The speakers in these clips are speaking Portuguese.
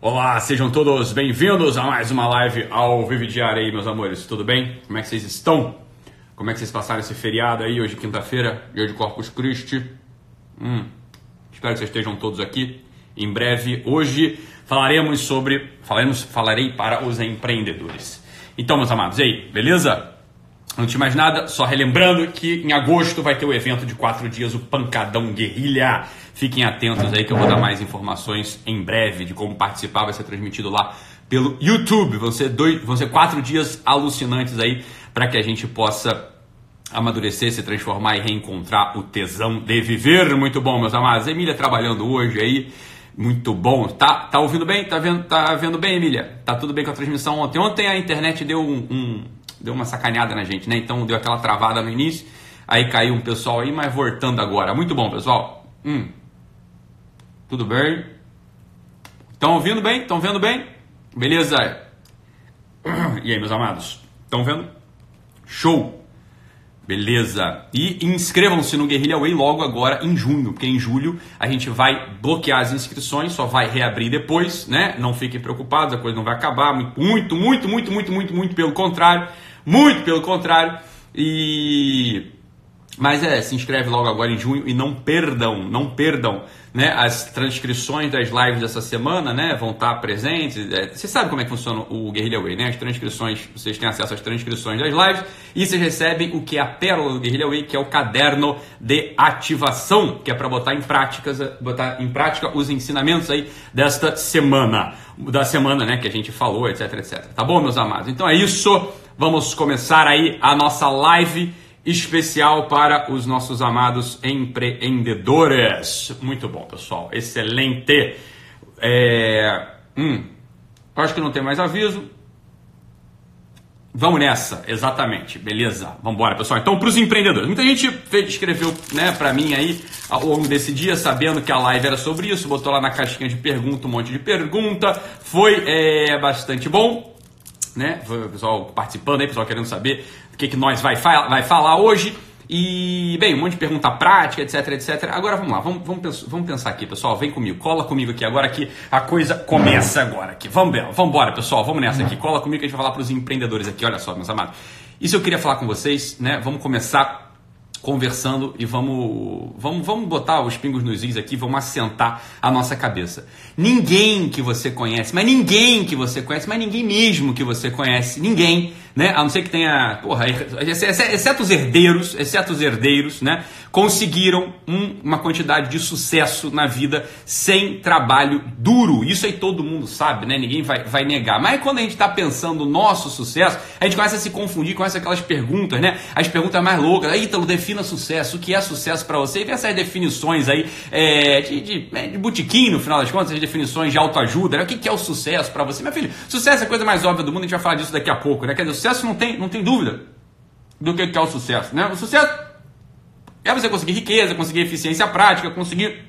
Olá, sejam todos bem-vindos a mais uma live ao Vive Diário aí, meus amores. Tudo bem? Como é que vocês estão? Como é que vocês passaram esse feriado aí, hoje quinta-feira, dia de Corpus Christi? Hum, espero que vocês estejam todos aqui. Em breve, hoje falaremos sobre, falaremos, falarei para os empreendedores. Então, meus amados, e aí, beleza? Antes de mais nada, só relembrando que em agosto vai ter o evento de quatro dias, o Pancadão Guerrilha. Fiquem atentos aí que eu vou dar mais informações em breve de como participar. Vai ser transmitido lá pelo YouTube. Vão ser, dois, vão ser quatro dias alucinantes aí para que a gente possa amadurecer, se transformar e reencontrar o tesão de viver. Muito bom, meus amados. Emília trabalhando hoje aí. Muito bom. Tá, tá ouvindo bem? Tá vendo, tá vendo bem, Emília? Tá tudo bem com a transmissão ontem? Ontem a internet deu um, um deu uma sacaneada na gente, né? Então deu aquela travada no início, aí caiu um pessoal aí, mas voltando agora. Muito bom, pessoal. Hum. Tudo bem? Estão ouvindo bem? Estão vendo bem? Beleza? E aí, meus amados? Estão vendo? Show! Beleza. E inscrevam-se no Guerrilha Way logo agora em junho, porque em julho a gente vai bloquear as inscrições, só vai reabrir depois, né? Não fiquem preocupados, a coisa não vai acabar. Muito, muito, muito, muito, muito, muito, muito pelo contrário. Muito pelo contrário. E mas é, se inscreve logo agora em junho e não perdam, não perdam, né? As transcrições das lives dessa semana, né? Vão estar presentes. É, você sabe como é que funciona o Guerrilla Way, né? As transcrições, vocês têm acesso às transcrições das lives e vocês recebem o que é a pérola do Guerrilla Way, que é o caderno de ativação, que é para botar em prática, botar em prática os ensinamentos aí desta semana, da semana, né? Que a gente falou, etc, etc. Tá bom, meus amados? Então é isso. Vamos começar aí a nossa live especial para os nossos amados empreendedores. Muito bom, pessoal. Excelente. É... Hum, acho que não tem mais aviso. Vamos nessa, exatamente, beleza? Vamos embora, pessoal. Então, para os empreendedores, muita gente fez, escreveu né, para mim aí ao longo desse dia, sabendo que a live era sobre isso, botou lá na caixinha de pergunta um monte de pergunta, foi é, bastante bom, né? Pessoal participando aí, pessoal querendo saber o que, que nós vai, vai falar hoje. E, bem, um monte de pergunta prática, etc, etc. Agora vamos lá, vamos, vamos, vamos pensar aqui, pessoal. Vem comigo, cola comigo aqui agora que a coisa começa agora aqui. Vamos, vamos embora, pessoal, vamos nessa aqui. Cola comigo que a gente vai falar para os empreendedores aqui. Olha só, meus amados. Isso eu queria falar com vocês, né? Vamos começar conversando e vamos, vamos, vamos botar os pingos nos is aqui, vamos assentar a nossa cabeça. Ninguém que você conhece, mas ninguém que você conhece, mas ninguém mesmo que você conhece, ninguém né? A não ser que tenha, porra, exceto os herdeiros, exceto os herdeiros, né? Conseguiram um, uma quantidade de sucesso na vida sem trabalho duro. Isso aí todo mundo sabe, né? Ninguém vai, vai negar. Mas quando a gente está pensando no nosso sucesso, a gente começa a se confundir com aquelas perguntas, né? As perguntas mais loucas. Aí, Ítalo, defina sucesso. O que é sucesso para você? E vem essas definições aí é, de, de, é, de no final das contas, as definições de autoajuda. Né? O que, que é o sucesso para você? Meu filho, sucesso é a coisa mais óbvia do mundo, a gente vai falar disso daqui a pouco, né? Quer dizer, sucesso não tem, não tem dúvida do que é o sucesso. Né? O sucesso é você conseguir riqueza, conseguir eficiência prática, conseguir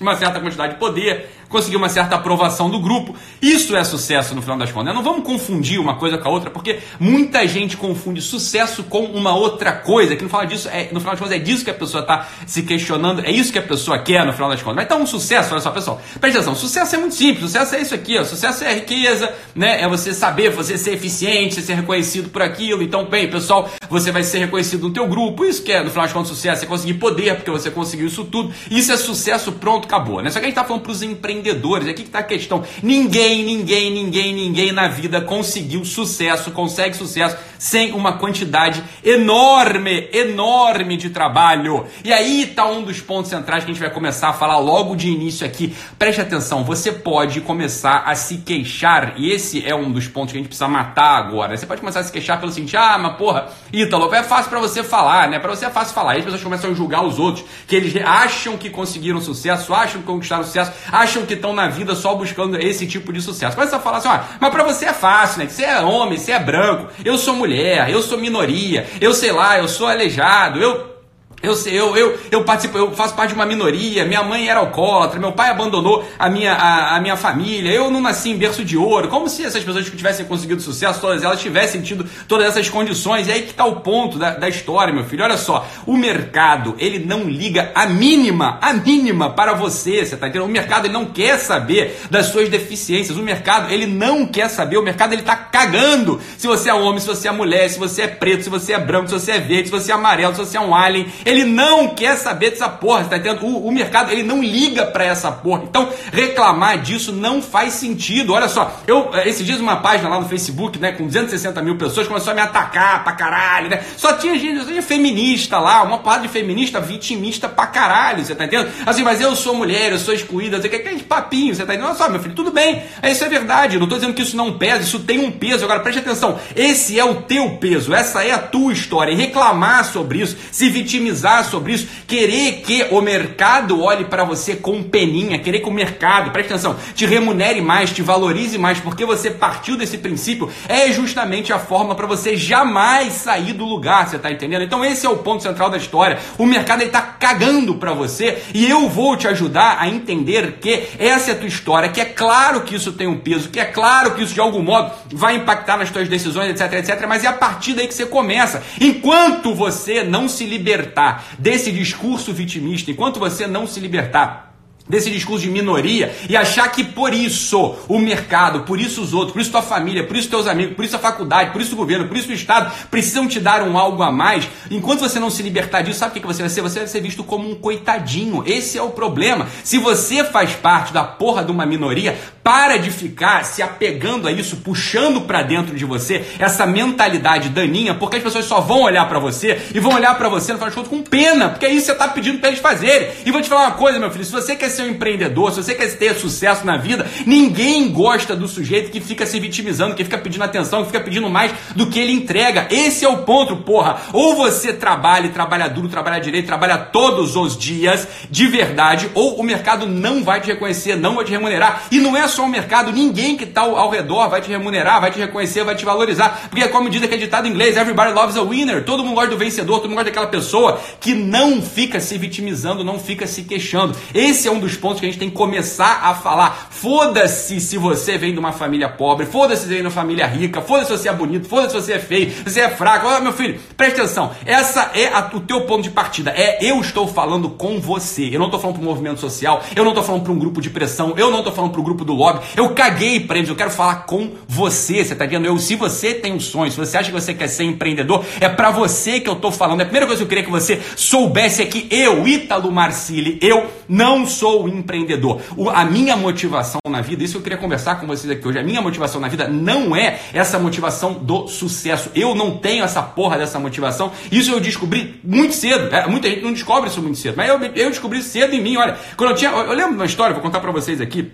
uma certa quantidade de poder, conseguir uma certa aprovação do grupo. Isso é sucesso no final das contas. Não vamos confundir uma coisa com a outra, porque muita gente confunde sucesso com uma outra coisa, que no final disso é, no final das contas é disso que a pessoa está se questionando, é isso que a pessoa quer no final das contas. Mas então um sucesso, olha só, pessoal, presta atenção, sucesso é muito simples, sucesso é isso aqui, ó, sucesso é riqueza, né? É você saber, você ser eficiente, ser reconhecido por aquilo. Então, bem, pessoal, você vai ser reconhecido no teu grupo. Isso que é, no final das contas, sucesso, é conseguir poder, porque você conseguiu isso tudo. Isso é sucesso, pronto, acabou, né? Só que a gente está falando para os empreendedores empreendedores. Aqui que está a questão. Ninguém, ninguém, ninguém, ninguém na vida conseguiu sucesso, consegue sucesso sem uma quantidade enorme, enorme de trabalho. E aí está um dos pontos centrais que a gente vai começar a falar logo de início aqui. Preste atenção, você pode começar a se queixar, e esse é um dos pontos que a gente precisa matar agora. Você pode começar a se queixar pelo seguinte: ah, mas porra, Ítalo, é fácil para você falar, né? Para você é fácil falar. Aí as pessoas começam a julgar os outros, que eles acham que conseguiram sucesso, acham que conquistaram sucesso, acham que estão na vida só buscando esse tipo de sucesso. Começa a falar assim: ó, mas para você é fácil, né? Você é homem, você é branco, eu sou mulher mulher, eu sou minoria, eu sei lá, eu sou aleijado, eu Eu, eu, eu, eu participo, eu faço parte de uma minoria, minha mãe era alcoólatra, meu pai abandonou a minha, a, a, minha família, eu não nasci em berço de ouro, como se essas pessoas que tivessem conseguido sucesso, todas elas tivessem tido todas essas condições. E aí que está o ponto da, da história, meu filho. Olha só, o mercado, ele não liga a mínima, a mínima para você, você está entendendo? O mercado, ele não quer saber das suas deficiências, o mercado, ele não quer saber, o mercado, ele está cagando se você é homem, se você é mulher, se você é preto, se você é branco, se você é verde, se você é amarelo, se você é um alien, ele não quer saber dessa porra, tá entendendo? O, o mercado, ele não liga para essa porra. Então, reclamar disso não faz sentido. Olha só, eu, eh, esses dias, uma página lá no Facebook, né, com 260 mil pessoas, começou a me atacar pra caralho, né? Só tinha gente, tinha feminista lá, uma porrada de feminista vitimista pra caralho, você tá entendendo? Assim, mas eu sou mulher, eu sou excluída, você quer que papinho, você tá entendendo? Olha só, meu filho, tudo bem, isso é verdade, não tô dizendo que isso não pesa, isso tem um peso. Agora, preste atenção, esse é o teu peso, essa é a tua história. E reclamar sobre isso, se vitimizar sobre isso, querer que o mercado olhe para você com peninha, querer que o mercado, preste atenção, te remunere mais, te valorize mais, porque você partiu desse princípio, é justamente a forma para você jamais sair do lugar, você está entendendo? Então esse é o ponto central da história. O mercado está cagando para você e eu vou te ajudar a entender que essa é a tua história, que é claro que isso tem um peso, que é claro que isso de algum modo vai impactar nas tuas decisões, etc, etc, mas é a partir daí que você começa. Enquanto você não se libertar desse discurso vitimista, enquanto você não se libertar desse discurso de minoria e achar que por isso o mercado, por isso os outros, por isso tua família, por isso teus amigos, por isso a faculdade, por isso o governo, por isso o Estado precisam te dar um algo a mais, enquanto você não se libertar disso, sabe o que você vai ser? Você vai ser visto como um coitadinho. Esse é o problema. Se você faz parte da porra de uma minoria, para de ficar se apegando a isso, puxando para dentro de você essa mentalidade daninha, porque as pessoas só vão olhar para você e vão olhar para você no final de contas com pena, porque é isso que você tá pedindo para eles fazerem. E vou te falar uma coisa, meu filho, se você quer ser um empreendedor, se você quer ter sucesso na vida, ninguém gosta do sujeito que fica se vitimizando, que fica pedindo atenção, que fica pedindo mais do que ele entrega. Esse é o ponto, porra. Ou você trabalha e trabalha duro, trabalha direito, trabalha todos os dias de verdade, ou o mercado não vai te reconhecer, não vai te remunerar. E não é só o mercado, ninguém que está ao redor vai te remunerar, vai te reconhecer, vai te valorizar. Porque é como diz aquele ditado em inglês, everybody loves a winner. Todo mundo gosta do vencedor, todo mundo gosta daquela pessoa que não fica se vitimizando, não fica se queixando. Esse é um dos pontos que a gente tem que começar a falar. Foda-se se você vem de uma família pobre, foda-se se vem de uma família rica, foda-se se você é bonito, foda-se se você é feio, se você é fraco. Olha, meu filho, presta atenção. Essa é a, o teu ponto de partida. É eu estou falando com você. Eu não estou falando para um movimento social, eu não estou falando para um grupo de pressão, eu não estou falando para o grupo do lobby. Eu caguei para eles, eu quero falar com você. Você está entendendo? Eu, se você tem um sonho, se você acha que você quer ser empreendedor, é para você que eu estou falando. A primeira coisa que eu queria que você soubesse é que eu, Ítalo Marcili, eu não sou empreendedor. O, a minha motivação na vida, isso eu queria conversar com vocês aqui hoje, a minha motivação na vida não é essa motivação do sucesso. Eu não tenho essa porra dessa motivação. Isso eu descobri muito cedo. É, muita gente não descobre isso muito cedo, mas eu, eu descobri cedo em mim. Olha, quando eu tinha. Eu lembro de uma história, vou contar para vocês aqui.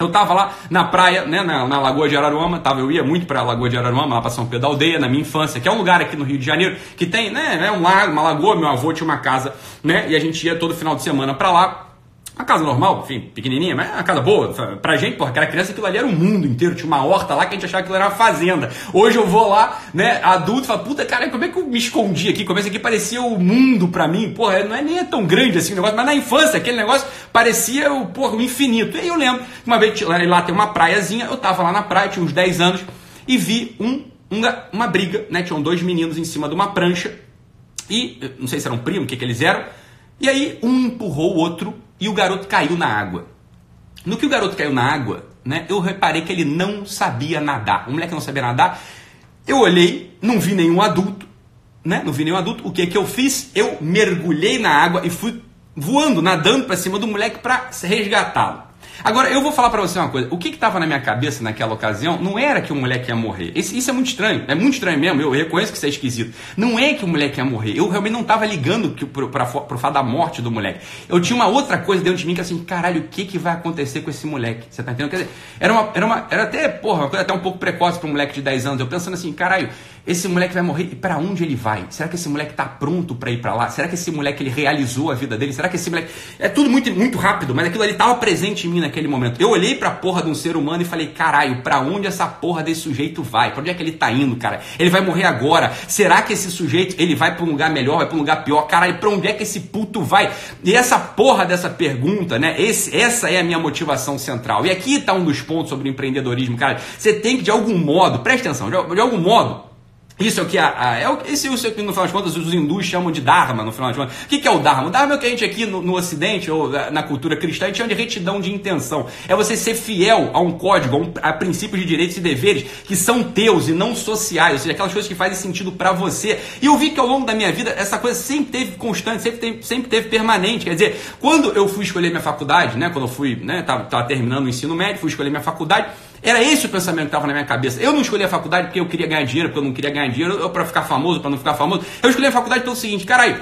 Eu tava lá na praia, né, na, na Lagoa de Araruama, tava, eu ia muito para a Lagoa de Araruama, lá para São Pedro da Aldeia, na minha infância, que é um lugar aqui no Rio de Janeiro que tem, né, né um lago, uma lagoa, meu avô tinha uma casa, né, e a gente ia todo final de semana para lá. Uma casa normal, enfim, pequenininha, mas uma casa boa. Pra gente, porra, aquela criança, aquilo ali era o mundo inteiro. Tinha uma horta lá que a gente achava que era uma fazenda. Hoje eu vou lá, né, adulto, falo, puta, cara, como é que eu me escondi aqui? Como é que aqui parecia o mundo pra mim? Porra, não é nem é tão grande assim o negócio, mas na infância aquele negócio parecia o, porra, o infinito. E aí eu lembro, uma vez lá tem uma praiazinha, eu tava lá na praia, tinha uns 10 anos, e vi um, uma, uma briga, né? Tinham dois meninos em cima de uma prancha, e não sei se eram primos, o que, que eles eram, e aí um empurrou o outro e o garoto caiu na água. No que o garoto caiu na água, né, eu reparei que ele não sabia nadar. O moleque não sabia nadar. Eu olhei, não vi nenhum adulto, né? Não vi nenhum adulto. O que que eu fiz? Eu mergulhei na água e fui voando, nadando para cima do moleque para resgatá-lo. Agora, eu vou falar para você uma coisa. O que estava na minha cabeça naquela ocasião não era que o moleque ia morrer. Esse, isso é muito estranho. É muito estranho mesmo. Eu reconheço que isso é esquisito. Não é que o moleque ia morrer. Eu realmente não estava ligando para o fato da morte do moleque. Eu tinha uma outra coisa dentro de mim que assim, caralho, o que, que vai acontecer com esse moleque? Você tá entendendo? Quer dizer, era, uma, era, uma, era até, porra, uma coisa até um pouco precoce para um moleque de 10 anos. Eu pensando assim, caralho, esse moleque vai morrer e para onde ele vai? Será que esse moleque tá pronto para ir para lá? Será que esse moleque ele realizou a vida dele? Será que esse moleque é tudo muito muito rápido, mas aquilo ali tava presente em mim naquele momento. Eu olhei pra porra de um ser humano e falei: "Caralho, para onde essa porra desse sujeito vai? Para onde é que ele tá indo, cara? Ele vai morrer agora. Será que esse sujeito ele vai para um lugar melhor, vai para um lugar pior? Caralho, para onde é que esse puto vai?" E essa porra dessa pergunta, né? Esse, essa é a minha motivação central. E aqui tá um dos pontos sobre empreendedorismo, cara. Você tem que de algum modo, presta atenção, de, de algum modo isso é o que a, a, é o, esse é o que no final das contas os hindus chamam de Dharma, no final das contas. O que, que é o Dharma? O Dharma é o que a gente aqui no, no Ocidente, ou na cultura cristã, a gente chama de retidão de intenção. É você ser fiel a um código, a, um, a princípios de direitos e deveres que são teus e não sociais, ou seja, aquelas coisas que fazem sentido para você. E eu vi que ao longo da minha vida essa coisa sempre teve constante, sempre teve, sempre teve permanente. Quer dizer, quando eu fui escolher minha faculdade, né, quando eu fui, né, tava, tava terminando o ensino médio, fui escolher minha faculdade, era esse o pensamento que estava na minha cabeça. Eu não escolhi a faculdade porque eu queria ganhar dinheiro, porque eu não queria ganhar dinheiro, ou para ficar famoso, para não ficar famoso. Eu escolhi a faculdade pelo seguinte, caralho,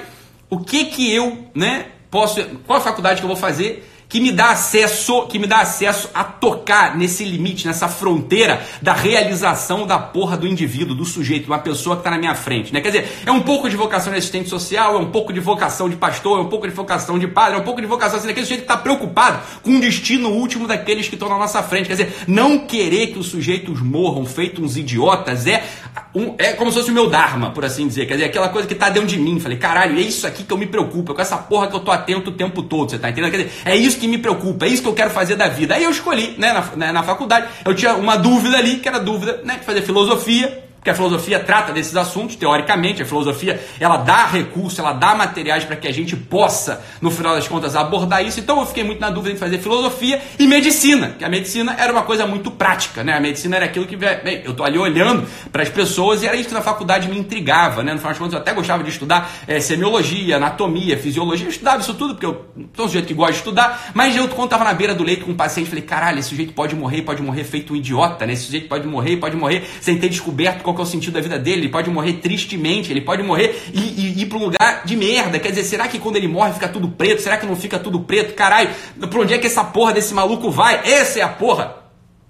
o que que eu, né, posso, qual a faculdade que eu vou fazer que me dá acesso, que me dá acesso a tocar nesse limite, nessa fronteira da realização da porra do indivíduo, do sujeito, uma pessoa que está na minha frente, né? Quer dizer, é um pouco de vocação de assistente social, é um pouco de vocação de pastor, é um pouco de vocação de padre, é um pouco de vocação assim, daquele sujeito que está preocupado com o destino último daqueles que estão na nossa frente. Quer dizer, não querer que os sujeitos morram feitos uns idiotas é um, é como se fosse o meu dharma, por assim dizer. Quer dizer, aquela coisa que está dentro de mim. Falei, caralho, é isso aqui que eu me preocupo, é com essa porra que eu tô atento o tempo todo, você tá entendendo? Quer dizer, é isso que me preocupa, é isso que eu quero fazer da vida. Aí eu escolhi, né, na, né, na faculdade, eu tinha uma dúvida ali, que era dúvida né, de fazer filosofia, porque a filosofia trata desses assuntos, teoricamente, a filosofia ela dá recursos, ela dá materiais para que a gente possa, no final das contas, abordar isso. Então eu fiquei muito na dúvida em fazer filosofia e medicina, que a medicina era uma coisa muito prática, né? A medicina era aquilo que, bem, eu tô ali olhando para as pessoas e era isso que na faculdade me intrigava, né? No final das contas eu até gostava de estudar é, semiologia, anatomia, fisiologia, eu estudava isso tudo, porque eu sou um sujeito que gosta de estudar, mas eu, quando estava na beira do leito com um paciente, falei, caralho, esse sujeito pode morrer, pode morrer feito um idiota, né? Esse sujeito pode morrer, pode morrer sem ter descoberto qual é o sentido da vida dele, ele pode morrer tristemente, ele pode morrer e, e ir para um lugar de merda. Quer dizer, será que quando ele morre fica tudo preto? Será que não fica tudo preto? Caralho, pra onde é que essa porra desse maluco vai? Essa é a porra.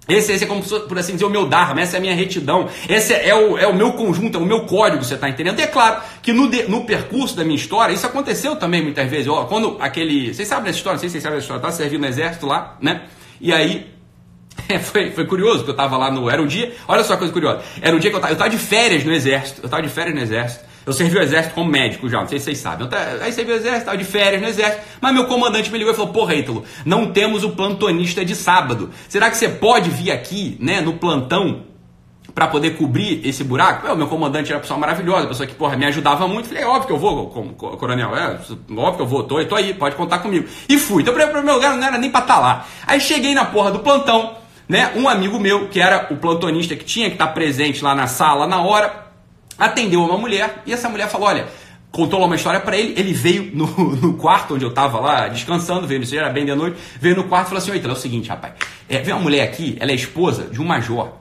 Esse, esse é como, por assim dizer, o meu Dharma, essa é a minha retidão, esse é, é, o, é o meu conjunto, é o meu código, você está entendendo? E é claro que no, de, no percurso da minha história, isso aconteceu também muitas vezes. Ó, quando aquele. Vocês sabem dessa história? Não sei se vocês sabem dessa história, tá servindo no exército lá, né? E aí é, foi, foi curioso que eu tava lá no. Era um dia. Olha só a coisa curiosa. Era um dia que eu tava, eu tava de férias no exército. Eu tava de férias no exército. Eu servi o exército como médico já, não sei se vocês sabem. Aí servi o exército, tava de férias no exército. Mas meu comandante me ligou e falou: Porra, Ítalo, não temos o plantonista de sábado. Será que você pode vir aqui, né, no plantão, para poder cobrir esse buraco. o meu comandante era uma pessoa maravilhosa, pessoa que porra, me ajudava muito. Falei, é óbvio que eu vou, coronel, é óbvio que eu vou, tô, tô aí, pode contar comigo. E fui. Então, o meu lugar não era nem para estar tá lá. Aí cheguei na porra do plantão, né? Um amigo meu, que era o plantonista que tinha que estar presente lá na sala na hora, atendeu uma mulher e essa mulher falou: Olha, contou lá uma história para ele. Ele veio no, no, quarto onde eu tava lá descansando, veio, isso era bem de noite, veio no quarto e falou assim: Oi, é o seguinte, rapaz, é, vem uma mulher aqui, ela é esposa de um major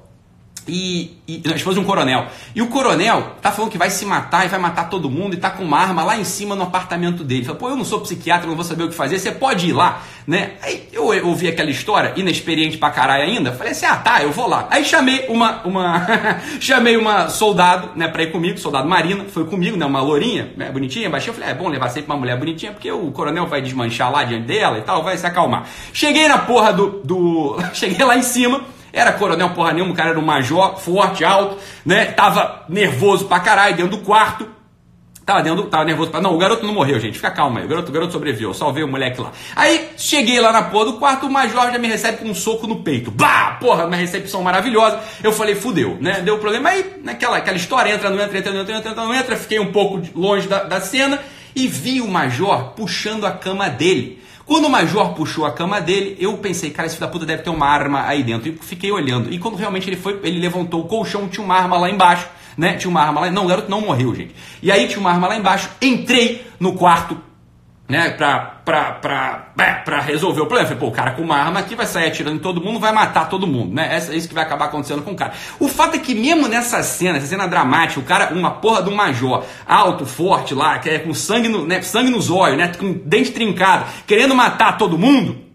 e, e a esposa de um coronel. E o coronel tá falando que vai se matar e vai matar todo mundo e tá com uma arma lá em cima no apartamento dele. Fala, pô, eu não sou psiquiatra, não vou saber o que fazer, você pode ir lá, né? Aí eu, ouvi aquela história, inexperiente pra caralho ainda, falei assim, ah tá, eu vou lá. Aí chamei uma, uma chamei uma soldado, né, pra ir comigo, soldado marina, foi comigo, né, uma lourinha, né, bonitinha, baixinha, eu falei, é bom levar sempre uma mulher bonitinha, porque o coronel vai desmanchar lá diante dela e tal, vai se acalmar. Cheguei na porra do, do... cheguei lá em cima, era coronel porra nenhuma, o cara era um major, forte, alto, né? Tava nervoso pra caralho dentro do quarto. Tava, dentro, tava nervoso pra. Não, o garoto não morreu, gente. Fica calma aí. O garoto, o garoto sobreviveu. Eu salvei o moleque lá. Aí cheguei lá na porra do quarto, o major já me recebe com um soco no peito. Bah! Porra, uma recepção maravilhosa. Eu falei, fudeu, né? Deu problema. Aí, naquela aquela história, entra, não entra, entra, não entra, entra, não entra. Fiquei um pouco longe da, da cena e vi o major puxando a cama dele. Quando o major puxou a cama dele, eu pensei, cara, esse filho da puta deve ter uma arma aí dentro. E fiquei olhando. E quando realmente ele foi, ele levantou o colchão, tinha uma arma lá embaixo, né? Tinha uma arma lá. Não, o garoto não morreu, gente. E aí tinha uma arma lá embaixo. Entrei no quarto, né, pra, pra, pra, pra resolver o problema. Falei, pô, o cara com uma arma aqui vai sair atirando em todo mundo, vai matar todo mundo, né? É isso que vai acabar acontecendo com o cara. O fato é que mesmo nessa cena, essa cena dramática, o cara, uma porra um major, alto, forte lá, que é com sangue, no, né, sangue nos olhos, né, com dente trincado, querendo matar todo mundo,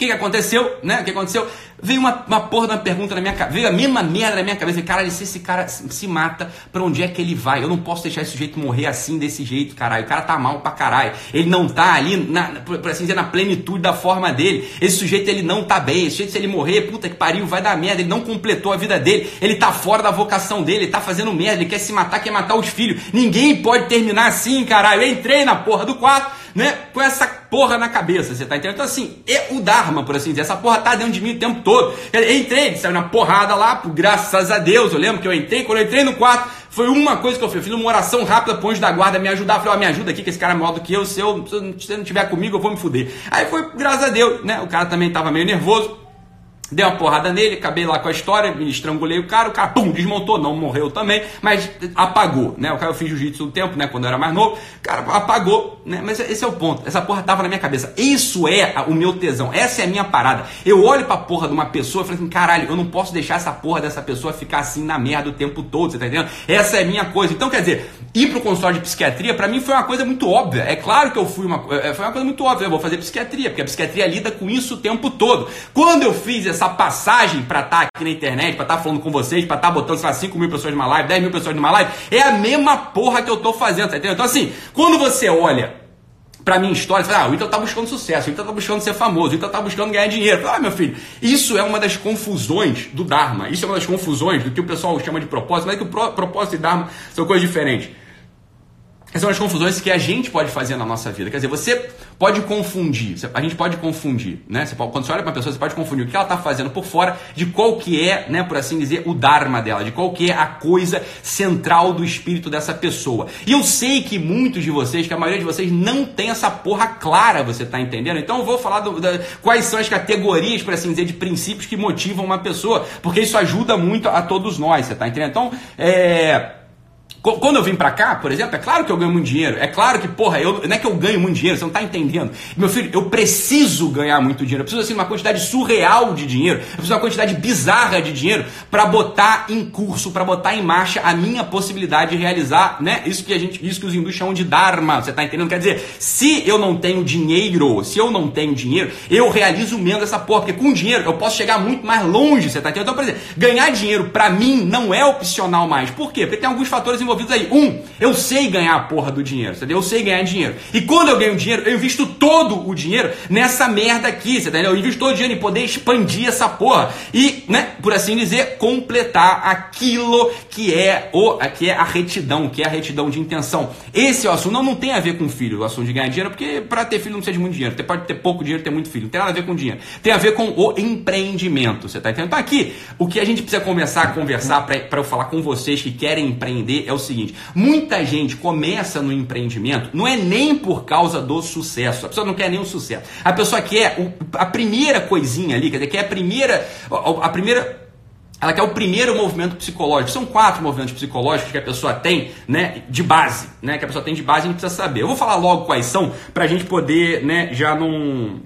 que, que aconteceu, né? O que aconteceu? Veio uma, uma porra uma pergunta na minha cabeça, veio a mesma merda na minha cabeça. Caralho, se esse cara se, se mata, pra onde é que ele vai? Eu não posso deixar esse sujeito morrer assim, desse jeito, caralho. O cara tá mal pra caralho. Ele não tá ali, na, por assim dizer, na plenitude da forma dele. Esse sujeito, ele não tá bem. Esse sujeito, se ele morrer, puta que pariu, vai dar merda. Ele não completou a vida dele. Ele tá fora da vocação dele, ele tá fazendo merda, ele quer se matar, quer matar os filhos. Ninguém pode terminar assim, caralho. Eu entrei na porra do quarto, né? Com essa porra na cabeça, você tá entendendo? Então, assim, é o Dharma, por assim dizer, essa porra tá dentro de mim o tempo todo. Eu entrei, saiu na porrada lá, por graças a Deus. Eu lembro que eu entrei, quando eu entrei no quarto, foi uma coisa que eu fiz. Eu fiz uma oração rápida pro anjo da guarda me ajudar. Eu falei, ó, me ajuda aqui, que esse cara é maior do que eu. Se, eu. se você não tiver comigo, eu vou me fuder. Aí foi, graças a Deus, né? O cara também tava meio nervoso. Dei uma porrada nele, acabei lá com a história, me estrangulei o cara, o cara, pum, desmontou, não morreu também, mas apagou, né? O cara eu fiz jiu-jitsu um tempo, né? Quando eu era mais novo, o cara apagou, né? Mas esse é o ponto, essa porra tava na minha cabeça. Isso é o meu tesão, essa é a minha parada. Eu olho pra porra de uma pessoa e falo assim, caralho, eu não posso deixar essa porra dessa pessoa ficar assim na merda o tempo todo, você tá entendendo? Essa é a minha coisa. Então, quer dizer, ir pro consultório de psiquiatria, para mim foi uma coisa muito óbvia. É claro que eu fui uma, é, foi uma coisa muito óbvia, eu vou fazer psiquiatria, porque a psiquiatria lida com isso o tempo todo. Quando eu fiz essa passagem para estar tá aqui na internet, para estar tá falando com vocês, para estar tá botando, sei lá, 5 mil pessoas numa live, 10 mil pessoas numa live, é a mesma porra que eu tô fazendo, tá entendendo? Então, assim, quando você olha pra minha história, você fala, ah, o Ita tá buscando sucesso, o tá buscando ser famoso, o tá buscando ganhar dinheiro. Fala, ah, meu filho, isso é uma das confusões do Dharma, isso é uma das confusões do que o pessoal chama de propósito, mas é que o propósito e Dharma são coisas diferentes. Essas são as confusões que a gente pode fazer na nossa vida. Quer dizer, você pode confundir, a gente pode confundir, né? Você pode, quando você olha para uma pessoa, você pode confundir o que ela está fazendo por fora de qual que é, né, por assim dizer, o dharma dela, de qual que é a coisa central do espírito dessa pessoa. E eu sei que muitos de vocês, que a maioria de vocês não tem essa porra clara, você está entendendo? Então eu vou falar do, da, quais são as categorias, por assim dizer, de princípios que motivam uma pessoa, porque isso ajuda muito a todos nós, você está entendendo? Então, é quando eu vim pra cá, por exemplo, é claro que eu ganho muito dinheiro. É claro que, porra, eu, não é que eu ganho muito dinheiro, você não tá entendendo. Meu filho, eu preciso ganhar muito dinheiro. Eu preciso, assim, uma quantidade surreal de dinheiro. Eu preciso de uma quantidade bizarra de dinheiro para botar em curso, para botar em marcha a minha possibilidade de realizar, né? Isso que a gente, isso que os hindus chamam de dharma. Você tá entendendo? Quer dizer, se eu não tenho dinheiro, se eu não tenho dinheiro, eu realizo menos essa porra. Porque com dinheiro eu posso chegar muito mais longe, você tá entendendo? Então, por exemplo, ganhar dinheiro para mim não é opcional mais. Por quê? Porque tem alguns fatores envolvidos aí. Um, eu sei ganhar a porra do dinheiro, entendeu? Eu sei ganhar dinheiro. E quando eu ganho dinheiro, eu invisto todo o dinheiro nessa merda aqui, entendeu? Eu invisto todo o dinheiro em poder expandir essa porra. E, né, por assim dizer, completar aquilo que é, o, que é a retidão, que é a retidão de intenção. Esse é o assunto. Não, não tem a ver com filho, o assunto de ganhar dinheiro, porque para ter filho não precisa de muito dinheiro. Você pode ter pouco dinheiro, ter muito filho. Não tem nada a ver com dinheiro. Tem a ver com o empreendimento, você tá entendendo? Então aqui, o que a gente precisa começar a conversar para eu falar com vocês que querem empreender é o seguinte: muita gente começa no empreendimento, não é nem por causa do sucesso. A pessoa não quer nem o sucesso. A pessoa quer o, a primeira coisinha ali, quer dizer, quer a primeira. A, primeira ela quer o primeiro movimento psicológico. São quatro movimentos psicológicos que a pessoa tem, né, de base, né, que a pessoa tem de base, a gente precisa saber. Eu vou falar logo quais são para a gente poder, né, já não,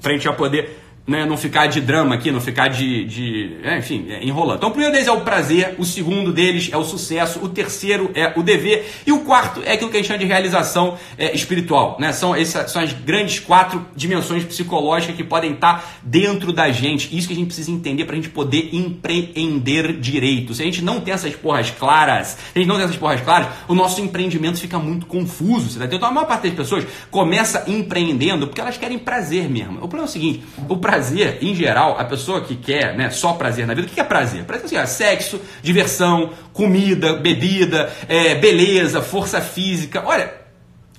para a gente já poder né, não ficar de drama aqui, não ficar de, de é, enfim, é, enrolando. Então, o primeiro deles é o prazer, o segundo deles é o sucesso, o terceiro é o dever e o quarto é aquilo que a gente chama de realização é, espiritual. Né? São, essas, são as grandes quatro dimensões psicológicas que podem estar dentro da gente. Isso que a gente precisa entender para a gente poder empreender direito. Se a gente não tem essas porras claras, se a gente não tem essas porras claras, o nosso empreendimento fica muito confuso. Tá? Então, a maior parte das pessoas começa empreendendo porque elas querem prazer mesmo. O problema é o seguinte, o prazer prazer, em geral, a pessoa que quer né, só prazer na vida, o que é prazer? Prazer assim, é sexo, diversão, comida, bebida, é, beleza, força física. Olha,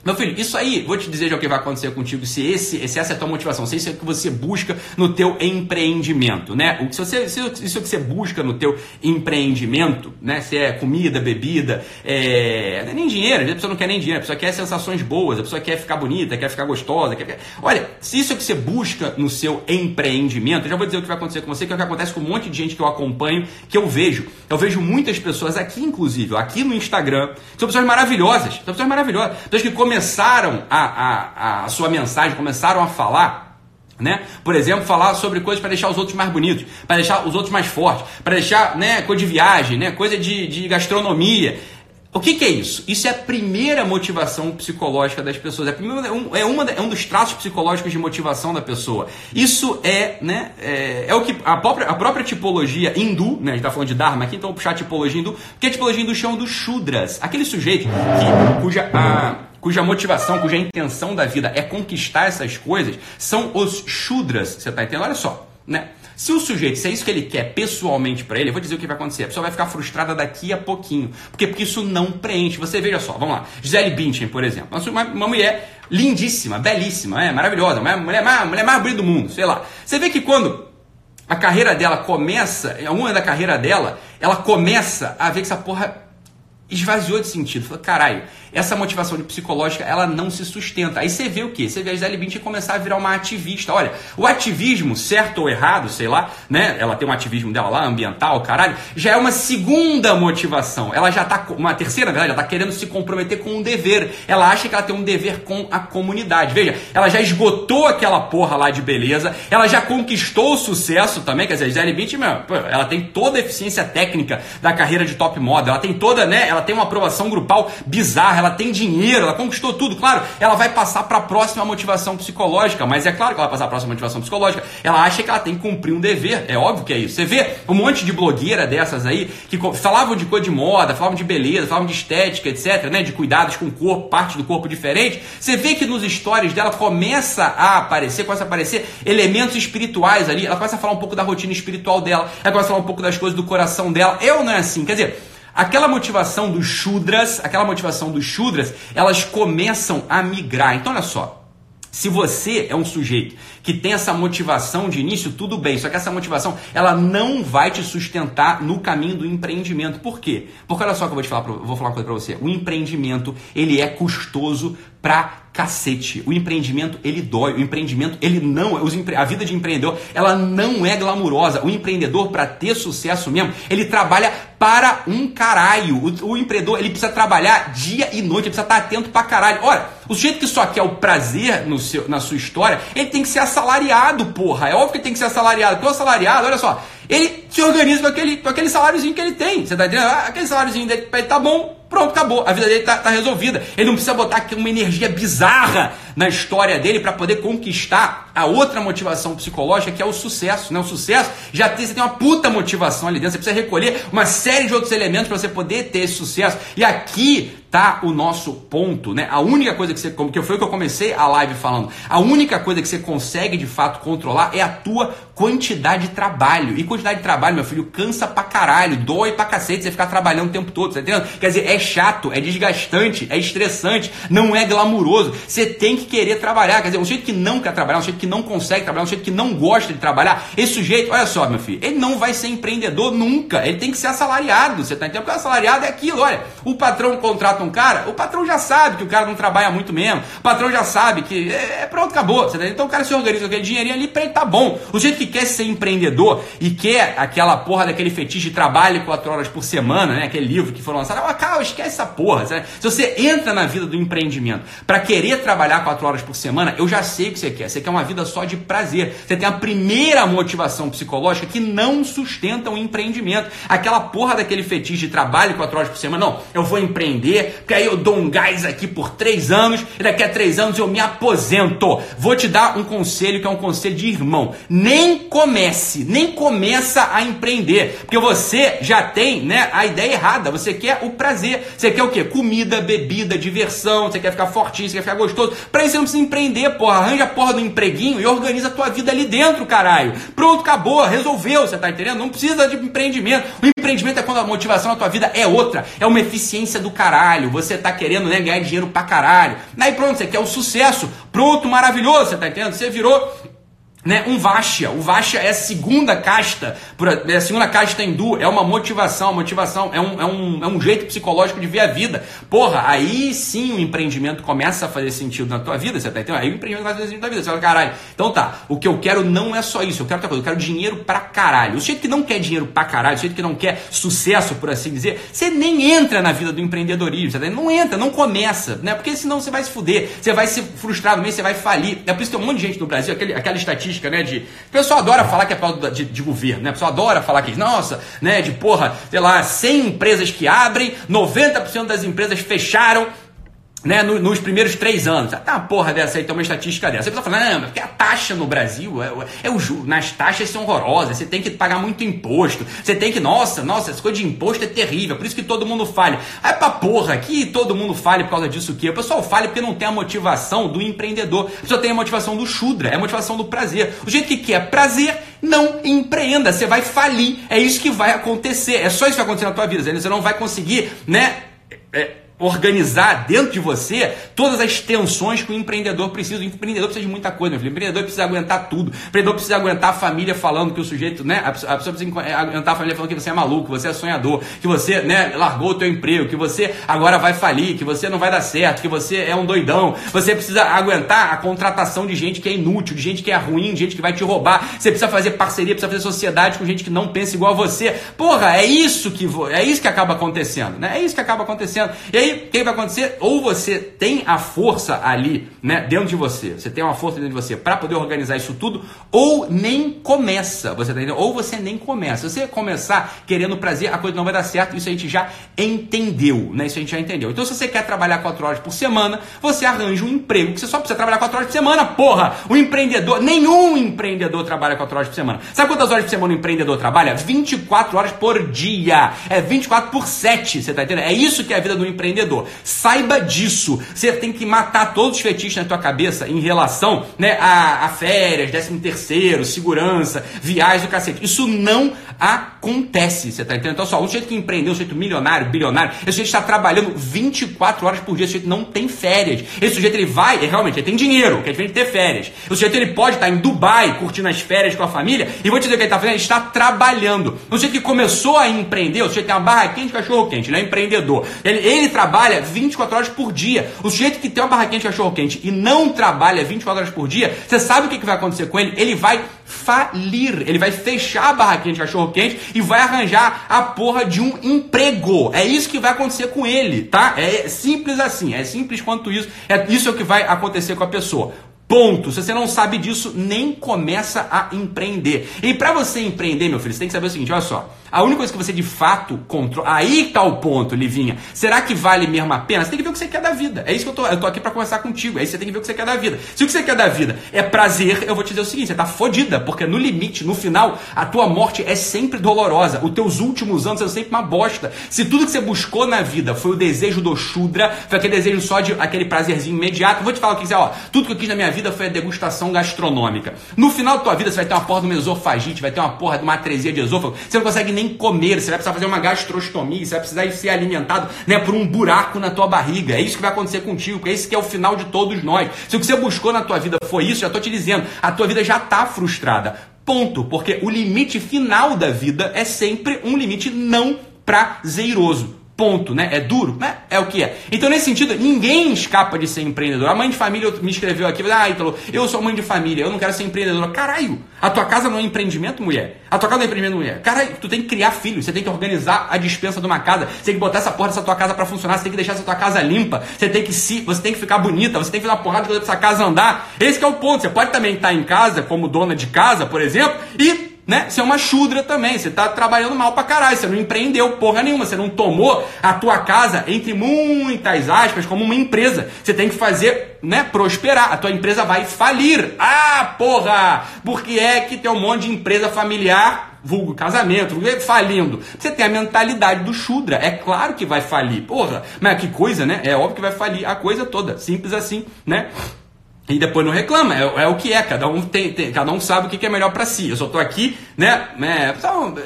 meu filho, isso aí, vou te dizer já o que vai acontecer contigo se, esse, se essa é a tua motivação, se isso é o que você busca no teu empreendimento, né? Se você, se isso é o que você busca no teu empreendimento, né? Se é comida, bebida, é... é nem dinheiro, a pessoa não quer nem dinheiro, a pessoa quer sensações boas, a pessoa quer ficar bonita, quer ficar gostosa, quer... Olha, se isso é o que você busca no seu empreendimento, eu já vou dizer o que vai acontecer com você, que é o que acontece com um monte de gente que eu acompanho, que eu vejo. Eu vejo muitas pessoas aqui, inclusive, aqui no Instagram, são pessoas maravilhosas, são pessoas maravilhosas, pessoas que começam começaram a, a, a sua mensagem, começaram a falar, né? Por exemplo, falar sobre coisas para deixar os outros mais bonitos, para deixar os outros mais fortes, para deixar, né, coisa de viagem, né, coisa de, de gastronomia. O que, que, é isso? Isso é a primeira motivação psicológica das pessoas. É, primeira, um, é, uma, é um dos traços psicológicos de motivação da pessoa. Isso é, né, é, é o que a própria, a própria tipologia hindu, né, a gente está falando de Dharma aqui, então vou puxar a tipologia hindu, porque a tipologia hindu chama dos Shudras, aquele sujeito que, cuja, a, cuja motivação, cuja intenção da vida é conquistar essas coisas, são os Shudras. Você está entendendo? Olha só, né? Se o sujeito, se é isso que ele quer pessoalmente para ele, eu vou dizer o que vai acontecer. A pessoa vai ficar frustrada daqui a pouquinho. Por quê? Porque isso não preenche. Você veja só, vamos lá. Gisele Bündchen, por exemplo. Uma, uma mulher lindíssima, belíssima, é, maravilhosa. Uma mulher, mais, mulher mais bonita do mundo, sei lá. Você vê que quando a carreira dela começa, em alguma da carreira dela, ela começa a ver que essa porra esvaziou de sentido. Falou, caralho, essa motivação psicológica, ela não se sustenta. Aí você vê o quê? Você vê a Gisele Bündchen começar a virar uma ativista. Olha, o ativismo, certo ou errado, sei lá, né? Ela tem um ativismo dela lá, ambiental, caralho, já é uma segunda motivação. Ela já tá, uma terceira, na verdade, ela tá querendo se comprometer com um dever. Ela acha que ela tem um dever com a comunidade. Veja, ela já esgotou aquela porra lá de beleza, ela já conquistou o sucesso também, quer dizer, a Gisele Bündchen, ela tem toda a eficiência técnica da carreira de top model, ela tem toda, né, ela tem uma aprovação grupal bizarra, ela tem dinheiro, ela conquistou tudo. Claro, ela vai passar para a próxima motivação psicológica, mas é claro que ela vai passar para a próxima motivação psicológica. Ela acha que ela tem que cumprir um dever, é óbvio que é isso. Você vê um monte de blogueira dessas aí que falavam de coisa de moda, falavam de beleza, falavam de estética, etc, né, de cuidados com o corpo, parte do corpo diferente. Você vê que nos stories dela começa a aparecer, começa a aparecer elementos espirituais ali. Ela começa a falar um pouco da rotina espiritual dela, ela começa a falar um pouco das coisas do coração dela. Eu não é assim, quer dizer, Aquela motivação dos Shudras, aquela motivação dos Shudras, elas começam a migrar. Então, olha só. Se você é um sujeito que tem essa motivação de início, tudo bem. Só que essa motivação, ela não vai te sustentar no caminho do empreendimento. Por quê? Porque olha só que eu vou te falar, vou falar uma coisa para você. O empreendimento, ele é custoso pra cacete. O empreendimento, ele dói. O empreendimento, ele não, os, a vida de empreendedor, ela não é glamurosa. O empreendedor, para ter sucesso mesmo, ele trabalha para um caralho. O, o, empreendedor, ele precisa trabalhar dia e noite, ele precisa estar atento pra caralho. Olha, o sujeito que só quer o prazer no seu, na sua história, ele tem que ser assalariado, porra. É óbvio que tem que ser assalariado. Porque o assalariado, olha só, ele se organiza com aquele, com aquele saláriozinho que ele tem. Você tá entendendo? Ah, aquele saláriozinho dele tá bom, pronto, acabou. A vida dele tá, tá resolvida. Ele não precisa botar aqui uma energia bizarra na história dele para poder conquistar a outra motivação psicológica que é o sucesso. Né? O sucesso já tem, você tem uma puta motivação ali dentro. Você precisa recolher uma série de outros elementos para você poder ter esse sucesso. E aqui tá o nosso ponto, né? A única coisa que você, como que foi o que eu comecei a live falando, a única coisa que você consegue de fato controlar é a tua quantidade de trabalho. E quantidade de trabalho, meu filho, cansa pra caralho, dói pra cacete você ficar trabalhando o tempo todo, tá entendendo? Quer dizer, é chato, é desgastante, é estressante, não é glamuroso. Você tem que querer trabalhar, quer dizer, um sujeito que não quer trabalhar, um sujeito que não consegue trabalhar, um sujeito que não gosta de trabalhar, esse sujeito, olha só, meu filho, ele não vai ser empreendedor nunca, ele tem que ser assalariado, você tá entendendo? Porque assalariado é aquilo, olha, o patrão contrata um cara, o patrão já sabe que o cara não trabalha muito mesmo. O patrão já sabe que é, é pronto, acabou. Tá então o cara se organiza aquele dinheirinho ali pra ele tá bom. O jeito que quer ser empreendedor e quer aquela porra daquele fetiche de trabalho quatro horas por semana, né? Aquele livro que foi lançado, ah, esquece essa porra. Sabe? Se você entra na vida do empreendimento para querer trabalhar quatro horas por semana, eu já sei o que você quer. Você quer uma vida só de prazer. Você tem a primeira motivação psicológica que não sustenta um empreendimento. Aquela porra daquele fetiche de trabalho quatro horas por semana, não, eu vou empreender, porque aí eu dou um gás aqui por três anos e daqui a três anos eu me aposento. Vou te dar um conselho que é um conselho de irmão. Nem comece, nem começa a empreender, porque você já tem né, a ideia errada. Você quer o prazer. Você quer o quê? Comida, bebida, diversão. Você quer ficar fortinho, você quer ficar gostoso. Pra isso você não precisa empreender, porra. Arranja a porra do empreguinho e organiza a tua vida ali dentro, caralho. Pronto, acabou, resolveu, você tá entendendo? Não precisa de empreendimento. O empreendimento é quando a motivação na tua vida é outra. É uma eficiência do caralho. Você tá querendo né, ganhar dinheiro pra caralho. Aí pronto, você quer o sucesso. Pronto, maravilhoso, você tá entendendo? Você virou né, um Vashya. O Vashya é a segunda casta, é a segunda casta hindu, é uma motivação, motivação é um, é, um, é um jeito psicológico de ver a vida. Porra, aí sim o empreendimento começa a fazer sentido na tua vida, você tá entendendo? Aí o empreendimento começa a fazer sentido na vida, você fala, caralho, então tá, o que eu quero não é só isso, eu quero outra coisa, eu quero dinheiro pra caralho. O jeito que não quer dinheiro pra caralho, o jeito que não quer sucesso, por assim dizer, você nem entra na vida do empreendedorismo, você tá não entra, não começa, né? Porque senão você vai se fuder, você vai se frustrar você vai falir. É por isso que tem um monte de gente no Brasil, aquele, aquela estatística estatística, né? De, o pessoal adora falar que é pauta de, de governo, né? O pessoal adora falar que, nossa, né? De porra, sei lá, 100 empresas que abrem, 90% das empresas fecharam né, nos primeiros três anos. Tá uma porra dessa aí, tem uma estatística dessa. Você precisa falar, não, porque a taxa no Brasil, é, é o juro, nas taxas são horrorosas, você tem que pagar muito imposto, você tem que, nossa, nossa, essa coisa de imposto é terrível, por isso que todo mundo falha. Aí pra porra, que todo mundo fale por causa disso o quê? O pessoal fala porque não tem a motivação do empreendedor, só tem a motivação do chudra, é a motivação do prazer. O jeito que quer prazer, não empreenda, você vai falir, é isso que vai acontecer, é só isso que vai acontecer na tua vida, você não vai conseguir, né, é, organizar dentro de você todas as tensões que o empreendedor precisa. O empreendedor precisa de muita coisa, meu filho. O empreendedor precisa aguentar tudo. O empreendedor precisa aguentar a família falando que o sujeito, né? A pessoa, precisa aguentar a família falando que você é maluco, que você é sonhador, que você, né, largou o teu emprego, que você agora vai falir, que você não vai dar certo, que você é um doidão. Você precisa aguentar a contratação de gente que é inútil, de gente que é ruim, de gente que vai te roubar. Você precisa fazer parceria, precisa fazer sociedade com gente que não pensa igual a você. Porra, é isso que é isso que acaba acontecendo, né? É isso que acaba acontecendo. E aí aí, o que vai acontecer? Ou você tem a força ali, né, dentro de você, você tem uma força dentro de você para poder organizar isso tudo, ou nem começa, você tá entendendo? Ou você nem começa. Se você começar querendo prazer, a coisa não vai dar certo, isso a gente já entendeu, né? Isso a gente já entendeu. Então, se você quer trabalhar 4 horas por semana, você arranja um emprego que você só precisa trabalhar 4 horas por semana, porra! O empreendedor, nenhum empreendedor trabalha 4 horas por semana. Sabe quantas horas por semana o empreendedor trabalha? 24 horas por dia. É 24 por 7, você tá entendendo? É isso que é a vida do empreendedor Saiba disso. Você tem que matar todos os fetiches na tua cabeça em relação né, a, a férias, décimo terceiro, segurança, viagens do cacete. Isso não acontece, você tá entendendo? Então, só, o sujeito que empreendeu, o sujeito milionário, bilionário, esse sujeito está trabalhando 24 horas por dia, esse sujeito não tem férias. Esse sujeito, ele vai, ele, realmente, ele tem dinheiro, que é diferente de ter férias. O sujeito, ele pode estar em Dubai, curtindo as férias com a família, e vou te dizer o que ele está fazendo, ele está trabalhando. O sujeito que começou a empreender, o sujeito tem uma barraquinha de cachorro quente, ele é empreendedor. Ele, ele trabalha 24 horas por dia. O sujeito que tem uma barraquinha de cachorro quente e não trabalha 24 horas por dia, você sabe o que, vai acontecer com ele? Ele vai falir, ele vai fechar a barraquinha de cachorro quente e vai arranjar a porra de um emprego. É isso que vai acontecer com ele, tá? É simples assim, é simples quanto isso. É isso é o que vai acontecer com a pessoa. Ponto. Se você não sabe disso, nem começa a empreender. E para você empreender, meu filho, você tem que saber o seguinte, olha só. A única coisa que você de fato controla. Aí tá o ponto, Livinha. Será que vale mesmo a pena? Você tem que ver o que você quer da vida. É isso que eu tô. Eu tô aqui para conversar contigo. Aí você tem que ver o que você quer da vida. Se o que você quer da vida é prazer, eu vou te dizer o seguinte: você tá fodida, porque no limite, no final, a tua morte é sempre dolorosa. Os teus últimos anos são sempre uma bosta. Se tudo que você buscou na vida foi o desejo do Shudra, foi aquele desejo só de aquele prazerzinho imediato, vou te falar o que quiser, ó. Tudo que eu quis na minha vida foi a degustação gastronômica. No final da tua vida, você vai ter uma porra de uma esofagite, vai ter uma porra de uma atresia de esôfago. Você não consegue nem comer, você vai precisar fazer uma gastrostomia, você vai precisar ser alimentado né, por um buraco na tua barriga. É isso que vai acontecer contigo, é isso que é o final de todos nós. Se o que você buscou na tua vida foi isso, já estou te dizendo, a tua vida já está frustrada. Ponto. Porque o limite final da vida é sempre um limite não prazeroso. Ponto, né? É duro, né? É o que é. Então, nesse sentido, ninguém escapa de ser empreendedor. A mãe de família me escreveu aqui, ah, Ítalo, eu sou mãe de família, eu não quero ser empreendedora. Caralho, a tua casa não é empreendimento, mulher? A tua casa não é empreendimento, mulher? Caralho, tu tem que criar filhos, você tem que organizar a dispensa de uma casa, você tem que botar essa porra dessa tua casa para funcionar, você tem que deixar essa tua casa limpa, você tem que se, você tem que ficar bonita, você tem que fazer uma porrada pra essa casa andar. Esse é o ponto. Você pode também estar em casa, como dona de casa, por exemplo, e né? Você é uma chudra também, você tá trabalhando mal pra caralho, você não empreendeu porra nenhuma, você não tomou a tua casa, entre muitas aspas, como uma empresa. Você tem que fazer, né, prosperar. A tua empresa vai falir. Ah, porra! Porque é que tem um monte de empresa familiar, vulgo casamento, falindo. Você tem a mentalidade do chudra, é claro que vai falir. Porra, mas que coisa, né? É óbvio que vai falir a coisa toda, simples assim, né? E depois não reclama, é, é, o que é, cada um tem, tem cada um sabe o que é melhor para si. Eu só tô aqui, né? É,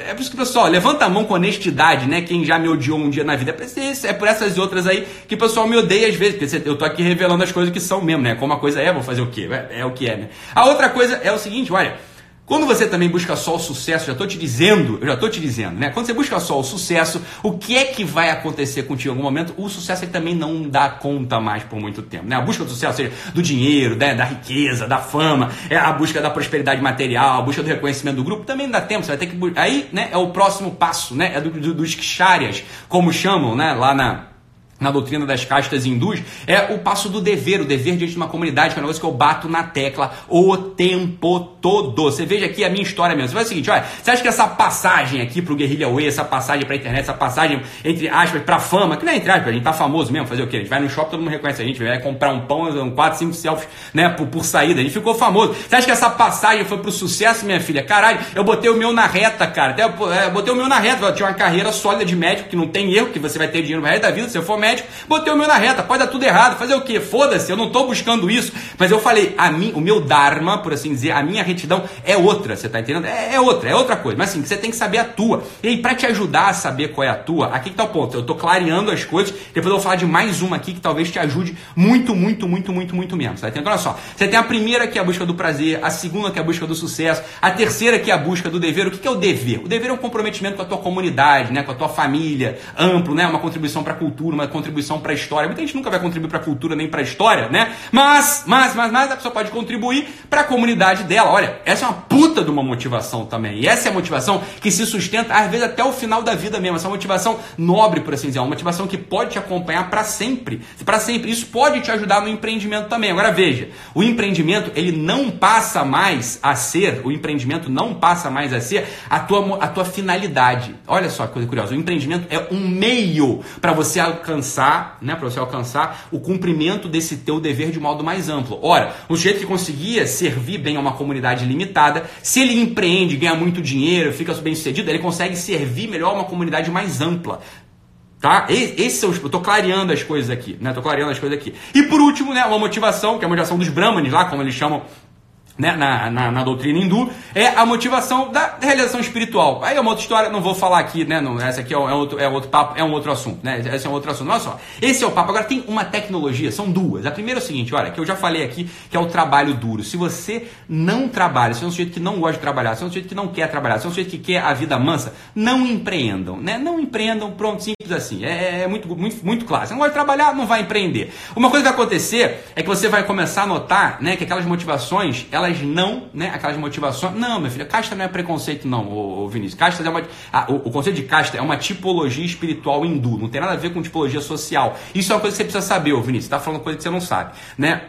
é por isso que, pessoal, levanta a mão com honestidade, né? Quem já me odiou um dia na vida. É, é por essas outras aí que o pessoal me odeia às vezes, porque eu tô aqui revelando as coisas que são mesmo, né? Como a coisa é, vou fazer o quê? É, é o que é, né? A outra coisa é o seguinte, olha. Quando você também busca só o sucesso, já estou te dizendo, eu já estou te dizendo, né? Quando você busca só o sucesso, o que é que vai acontecer contigo em algum momento? O sucesso ele também não dá conta mais por muito tempo, né? A busca do sucesso, seja do dinheiro, né? da riqueza, da fama, é a busca da prosperidade material, a busca do reconhecimento do grupo, também não dá tempo. Você vai ter que aí, né? É o próximo passo, né? É do, do, dos ksharyas, como chamam, né? Lá na na doutrina das castas hindus, é o passo do dever, o dever diante de uma comunidade, que é um negócio que eu bato na tecla o tempo todo. Você veja aqui a minha história mesmo. Você faz o seguinte, olha, você acha que essa passagem aqui pro Guerrilha Way, essa passagem pra internet, essa passagem, entre aspas, pra fama, que não é entre aspas, a gente tá famoso mesmo, fazer o quê? A gente vai no shopping, todo mundo reconhece a gente, vai comprar um pão, 4, 5 selfies, né, por, por saída. A gente ficou famoso. Você acha que essa passagem foi pro sucesso, minha filha? Caralho, eu botei o meu na reta, cara. Até, eu, é, botei o meu na reta, eu tinha uma carreira sólida de médico, que não tem erro, que você vai ter dinheiro no resto da vida, se eu for médico, médico, botei o meu na reta, pode dar tudo errado, fazer o quê? Foda-se, eu não estou buscando isso. Mas eu falei, a mim, o meu Dharma, por assim dizer, a minha retidão é outra, você está entendendo? É, é, outra, é outra coisa. Mas assim, você tem que saber a tua. E aí, para te ajudar a saber qual é a tua, aqui que tá o ponto. Eu estou clareando as coisas, depois eu vou falar de mais uma aqui que talvez te ajude muito, muito, muito, muito, muito mesmo. Tá entendendo? Olha só, você tem a primeira que é a busca do prazer, a segunda que é a busca do sucesso, a terceira que é a busca do dever. O que é o dever? O dever é um comprometimento com a tua comunidade, né, com a tua família, amplo, né, uma contribuição para a cultura, uma contribuição para a história. Muita gente nunca vai contribuir para a cultura nem para a história, né? Mas, mas, mas, mas a pessoa pode contribuir para a comunidade dela. Olha, essa é uma puta de uma motivação também. E essa é a motivação que se sustenta às vezes até o final da vida mesmo. Essa é uma motivação nobre, por assim dizer, é uma motivação que pode te acompanhar para sempre, para sempre. Isso pode te ajudar no empreendimento também. Agora veja, o empreendimento ele não passa mais a ser, o empreendimento não passa mais a ser a tua, a tua finalidade. Olha só que coisa curiosa. O empreendimento é um meio para você alcançar né, para você alcançar o cumprimento desse teu dever de modo mais amplo. Ora, o sujeito que conseguia servir bem a uma comunidade limitada, se ele empreende, ganha muito dinheiro, fica bem sucedido, ele consegue servir melhor uma comunidade mais ampla. Tá? Esse é o, eu tô clareando as coisas aqui, né? Tô clareando as coisas aqui. E por último, né, uma motivação, que é a motivação dos Brahmanes lá, como eles chamam né, na, na, na, doutrina hindu, é a motivação da realização espiritual. Aí é uma outra história, não vou falar aqui, né? Não, essa aqui é, é, outro, é outro papo, é um outro assunto, né? Esse é um outro assunto. Olha só, esse é o papo. Agora tem uma tecnologia, são duas. A primeira é o seguinte, olha, que eu já falei aqui, que é o trabalho duro. Se você não trabalha, se é um sujeito que não gosta de trabalhar, se é um sujeito que não quer trabalhar, se é um sujeito que quer a vida mansa, não empreendam, né? Não empreendam, pronto, simples assim. É, é muito, muito, muito claro. Você não gosta de trabalhar, não vai empreender. Uma coisa que vai acontecer é que você vai começar a notar, né, que aquelas motivações, elas não, né, aquelas motivações. Não, minha filha, casta não é preconceito, não, ô, ô Vinícius. Casta é uma. o, o, conceito de casta é uma tipologia espiritual hindu. Não tem nada a ver com tipologia social. Isso é uma coisa que você precisa saber, ô Vinícius. Você está falando coisa que você não sabe, né?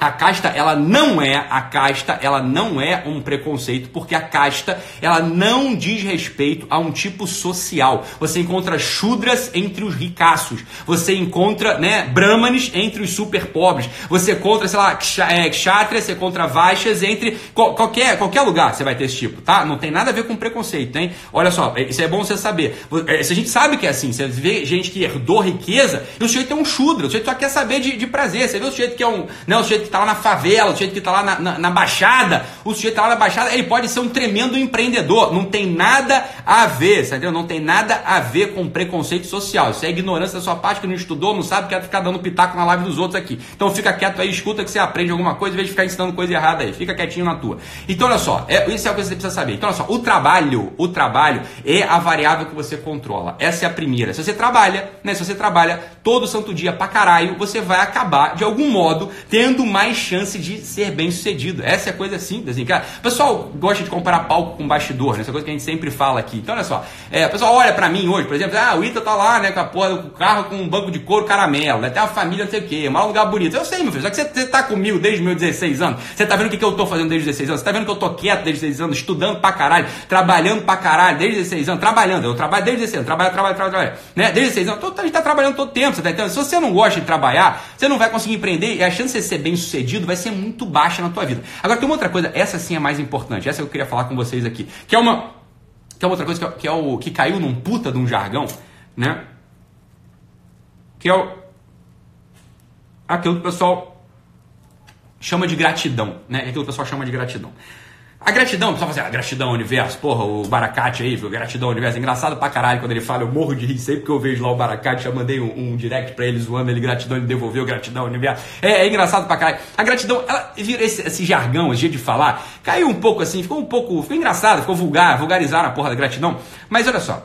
A casta, ela não é, a casta, ela não é um preconceito, porque a casta, ela não diz respeito a um tipo social. Você encontra chudras entre os ricaços, você encontra, né, brahmanes entre os super pobres, você encontra, sei lá, é, kshatrias, você encontra vaixas entre qualquer, qualquer lugar você vai ter esse tipo, tá? Não tem nada a ver com preconceito, hein? Olha só, é, isso é bom você saber. É, se a gente sabe que é assim, você vê gente que herdou riqueza, e o sujeito é um chudra, o sujeito só quer saber de, de prazer, você vê o sujeito que é um, né, o sujeito que está lá na favela, o sujeito que está lá na, na, na, baixada, o sujeito que está lá na baixada, ele pode ser um tremendo empreendedor. Não tem nada a ver, entendeu? Não tem nada a ver com preconceito social. Isso é ignorância da sua parte que não estudou, não sabe, quer ficar dando pitaco na live dos outros aqui. Então fica quieto aí, escuta que você aprende alguma coisa, em vez de ficar ensinando coisa errada aí. Fica quietinho na tua. Então olha só, é, isso é o que você precisa saber. Então olha só, o trabalho, o trabalho é a variável que você controla. Essa é a primeira. Se você trabalha, né? Se você trabalha todo santo dia pra caralho, você vai acabar, de algum modo, tendo mais chance de ser bem sucedido. Essa é a coisa simples, assim, cara. O pessoal gosta de comparar palco com bastidor, né? Essa é coisa que a gente sempre fala aqui. Então, olha só. É, o pessoal olha pra mim hoje, por exemplo, ah, o Ita tá lá, né, com a porra do carro com um banco de couro caramelo, né? Tem família, não sei o quê, um lugar bonito. Eu sei, meu filho, só que você, tá comigo desde meus 16 anos. Você tá vendo o que, que eu tô fazendo desde os 16 anos? Você tá vendo que eu tô quieto desde 16 anos, estudando pra caralho, trabalhando pra caralho desde 16 anos, trabalhando. Eu trabalho desde 16 anos, trabalho, trabalho, trabalho, trabalho. Né? Desde 16 anos, a gente tá trabalhando todo tempo, você tá entendendo? Se você não gosta de trabalhar, você não vai conseguir empreender e a chance de você ser bem sucedido vai ser muito baixa na tua vida. Agora tem uma outra coisa, essa sim é mais importante, essa eu queria falar com vocês aqui, que é uma que é uma outra coisa que é, que é o que caiu num puta de um jargão, né? Que é o aquilo que o pessoal chama de gratidão, né? Aquilo que o pessoal chama de gratidão. A gratidão, o pessoal fala assim, ah, gratidão universo, porra, o Baracate aí, viu? Gratidão universo. É engraçado pra caralho quando ele fala, eu morro de rir sempre que eu vejo lá o Baracate, já mandei um, um, direct pra ele zoando ele, gratidão, ele devolveu gratidão universo. É, é engraçado pra caralho. A gratidão, ela vira esse, esse, jargão, esse jeito de falar, caiu um pouco assim, ficou um pouco, ficou engraçado, ficou vulgar, vulgarizaram a porra da gratidão. Mas olha só,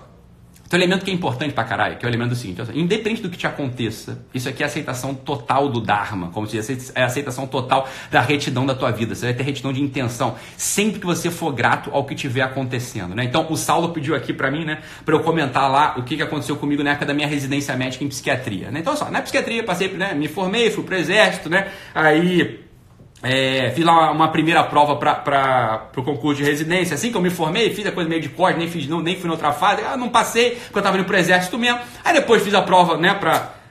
Tem um elemento que é importante pra caralho, que é o elemento do seguinte: independente do que te aconteça, isso aqui é aceitação total do Dharma, como se diz, é aceitação total da retidão da tua vida. Você vai ter retidão de intenção sempre que você for grato ao que estiver acontecendo, né? Então, o Saulo pediu aqui para mim, né, para eu comentar lá o que, que aconteceu comigo na época da minha residência médica em psiquiatria, né? Então, só, na psiquiatria, passei, né, me formei, fui pro exército, né? Aí é, fiz lá uma primeira prova para o concurso de residência. Assim que eu me formei, fiz a coisa meio de corte, nem, fiz, não, nem fui na outra fase. Ah, não passei, porque eu estava indo para o exército mesmo. Aí depois fiz a prova né, para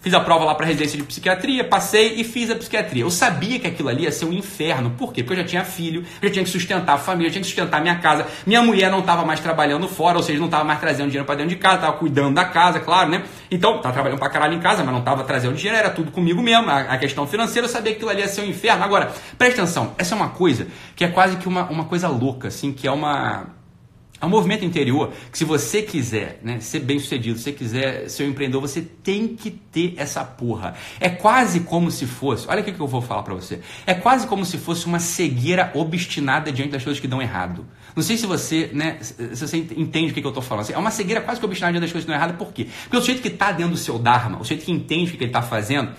Fiz a prova lá para residência de psiquiatria, passei e fiz a psiquiatria. Eu sabia que aquilo ali ia ser um inferno. Por quê? Porque eu já tinha filho, já tinha que sustentar a família, tinha que sustentar minha casa. Minha mulher não estava mais trabalhando fora, ou seja, não estava mais trazendo dinheiro para dentro de casa, estava cuidando da casa, claro, né? Então, estava trabalhando para caralho em casa, mas não estava trazendo dinheiro, era tudo comigo mesmo. A, a, questão financeira, eu sabia que aquilo ali ia ser um inferno. Agora, presta atenção, essa é uma coisa que é quase que uma, uma coisa louca, assim, que é uma é um movimento interior que se você quiser né, ser bem sucedido, se você quiser ser um empreendedor, você tem que ter essa porra. É quase como se fosse, olha o que eu vou falar para você, é quase como se fosse uma cegueira obstinada diante das coisas que dão errado. Não sei se você, né, se você entende o que eu estou falando. É uma cegueira quase que obstinada diante das coisas que dão errado, por quê? Porque o sujeito que está dentro do seu Dharma, o sujeito que entende o que ele está fazendo,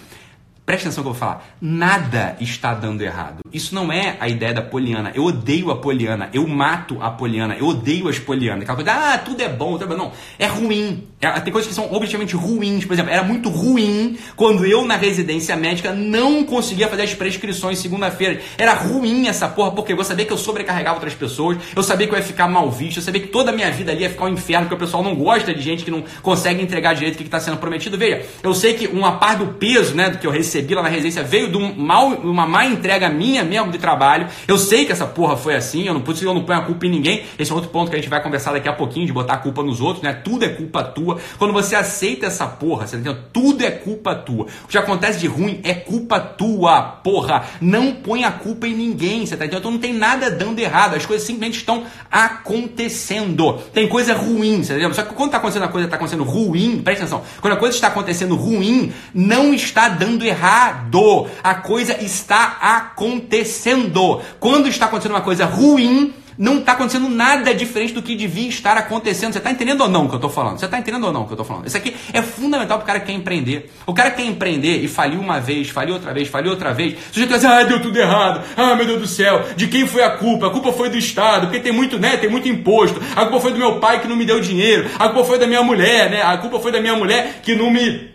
Presta atenção que eu vou falar. Nada está dando errado. Isso não é a ideia da Poliana. Eu odeio a Poliana. Eu mato a Poliana. Eu odeio as Polianas. Aquela coisa, ah, tudo é bom. Tudo é bom. Não, é ruim. É, tem coisas que são objetivamente ruins. Por exemplo, era muito ruim quando eu, na residência médica, não conseguia fazer as prescrições segunda-feira. Era ruim essa porra, porque eu sabia que eu sobrecarregava outras pessoas. Eu sabia que eu ia ficar mal visto. Eu sabia que toda a minha vida ali ia ficar um inferno, porque o pessoal não gosta de gente que não consegue entregar direito o que está sendo prometido. Veja, eu sei que uma parte do peso né, do que eu recebi recebi lá na residência veio de um mal, uma má entrega minha mesmo de trabalho. Eu sei que essa porra foi assim, eu não, por eu não ponho a culpa em ninguém. Esse é outro ponto que a gente vai conversar daqui a pouquinho, de botar a culpa nos outros, né? Tudo é culpa tua. Quando você aceita essa porra, você entendeu? Tudo é culpa tua. O que acontece de ruim é culpa tua, porra. Não põe a culpa em ninguém, você tá entendendo? Então não tem nada dando errado, as coisas simplesmente estão acontecendo. Tem coisa ruim, você tá entendeu? Só que quando tá acontecendo a coisa tá acontecendo ruim, presta atenção. Quando a coisa está acontecendo ruim, não está dando errado errado. A coisa está acontecendo. Quando está acontecendo uma coisa ruim, não está acontecendo nada diferente do que devia estar acontecendo. Você está entendendo ou não o que eu estou falando? Você está entendendo ou não o que eu estou falando? Isso aqui é fundamental para o cara que quer empreender. O cara que quer empreender e faliu uma vez, faliu outra vez, faliu outra vez. Você já dizer, ah, deu tudo errado. Ah, meu Deus do céu. De quem foi a culpa? A culpa foi do Estado, porque tem muito, né? Tem muito imposto. A culpa foi do meu pai que não me deu dinheiro. A culpa foi da minha mulher, né? A culpa foi da minha mulher que não me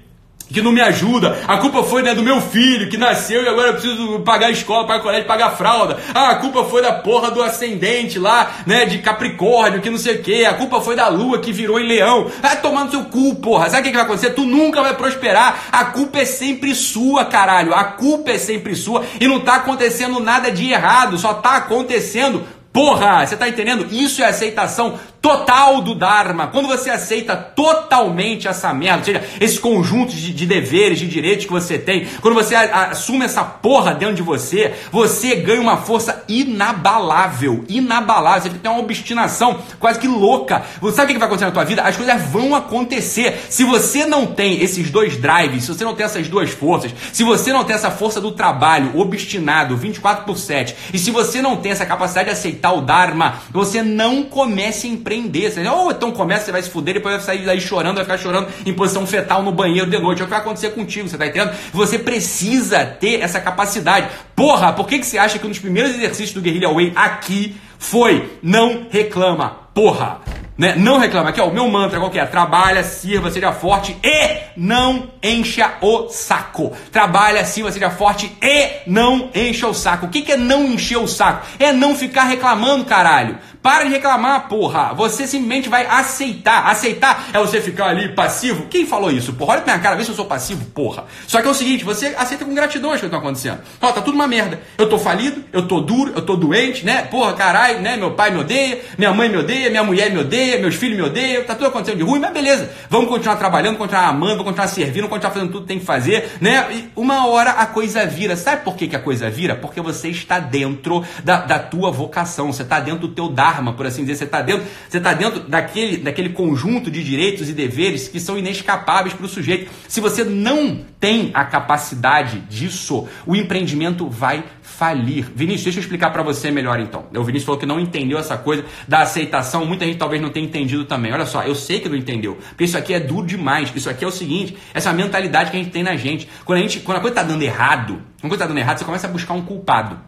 que não me ajuda. A culpa foi né, do meu filho que nasceu e agora eu preciso pagar a escola, pagar colégio, pagar fralda. Ah, a culpa foi da porra do ascendente lá, né, de Capricórnio, que não sei o que. A culpa foi da lua que virou em leão. Vai tomar no seu cu, porra. Sabe o que, que vai acontecer? Tu nunca vai prosperar. A culpa é sempre sua, caralho. A culpa é sempre sua e não tá acontecendo nada de errado. Só tá acontecendo Porra, você tá entendendo? Isso é aceitação total do Dharma. Quando você aceita totalmente essa merda, ou seja, esse conjunto de, de deveres, de direitos que você tem, quando você a, assume essa porra dentro de você, você ganha uma força inabalável. Inabalável. Você tem uma obstinação quase que louca. Você sabe o que vai acontecer na tua vida? As coisas vão acontecer. Se você não tem esses dois drives, se você não tem essas duas forças, se você não tem essa força do trabalho obstinado 24 por 7, e se você não tem essa capacidade de aceitar o Dharma, você não comece a empreender empreender. Você, ou então começa, você vai se fuder, depois vai sair daí chorando, vai ficar chorando em posição fetal no banheiro de noite. É o que vai acontecer contigo, você tá entendendo? Você precisa ter essa capacidade. Porra, por que, que você acha que um dos primeiros exercícios do Guerrilla Way aqui foi não reclama? Porra! Né? Não reclama. Aqui, ó, o meu mantra qual que é? Trabalha, sirva, seja forte e não encha o saco. Trabalha, sirva, seja forte e não encha o saco. O que, que é não encher o saco? É não ficar reclamando, caralho. Para de reclamar, porra. Você simplesmente vai aceitar. Aceitar é você ficar ali passivo. Quem falou isso? Porra, olha pra minha cara, vê se eu sou passivo, porra. Só que é o seguinte, você aceita com gratidão as que estão acontecendo. Ó, tá tudo uma merda. Eu tô falido, eu tô duro, eu tô doente, né? Porra, caralho, né? Meu pai me odeia, minha mãe me odeia, minha mulher me odeia, meus filhos me odeiam, tá tudo acontecendo de ruim, mas beleza. Vamos continuar trabalhando, continuar amando, vamos continuar servindo, vamos continuar fazendo tudo que tem que fazer, né? E uma hora a coisa vira. Sabe por que, que a coisa vira? Porque você está dentro da, da tua vocação, você está dentro do teu Dharma, por assim dizer. Você está dentro, você tá dentro daquele, daquele conjunto de direitos e deveres que são inescapáveis para o sujeito. Se você não tem a capacidade disso, o empreendimento vai falir. Vinícius, deixa eu explicar para você melhor então. O Vinícius falou que não entendeu essa coisa da aceitação. Muita gente talvez não tenha entendido também. Olha só, eu sei que não entendeu. Porque isso aqui é duro demais. Isso aqui é o seguinte: essa mentalidade que a gente tem na gente. Quando a, gente, quando a coisa tá dando errado, quando a coisa tá dando errado, você começa a buscar um culpado.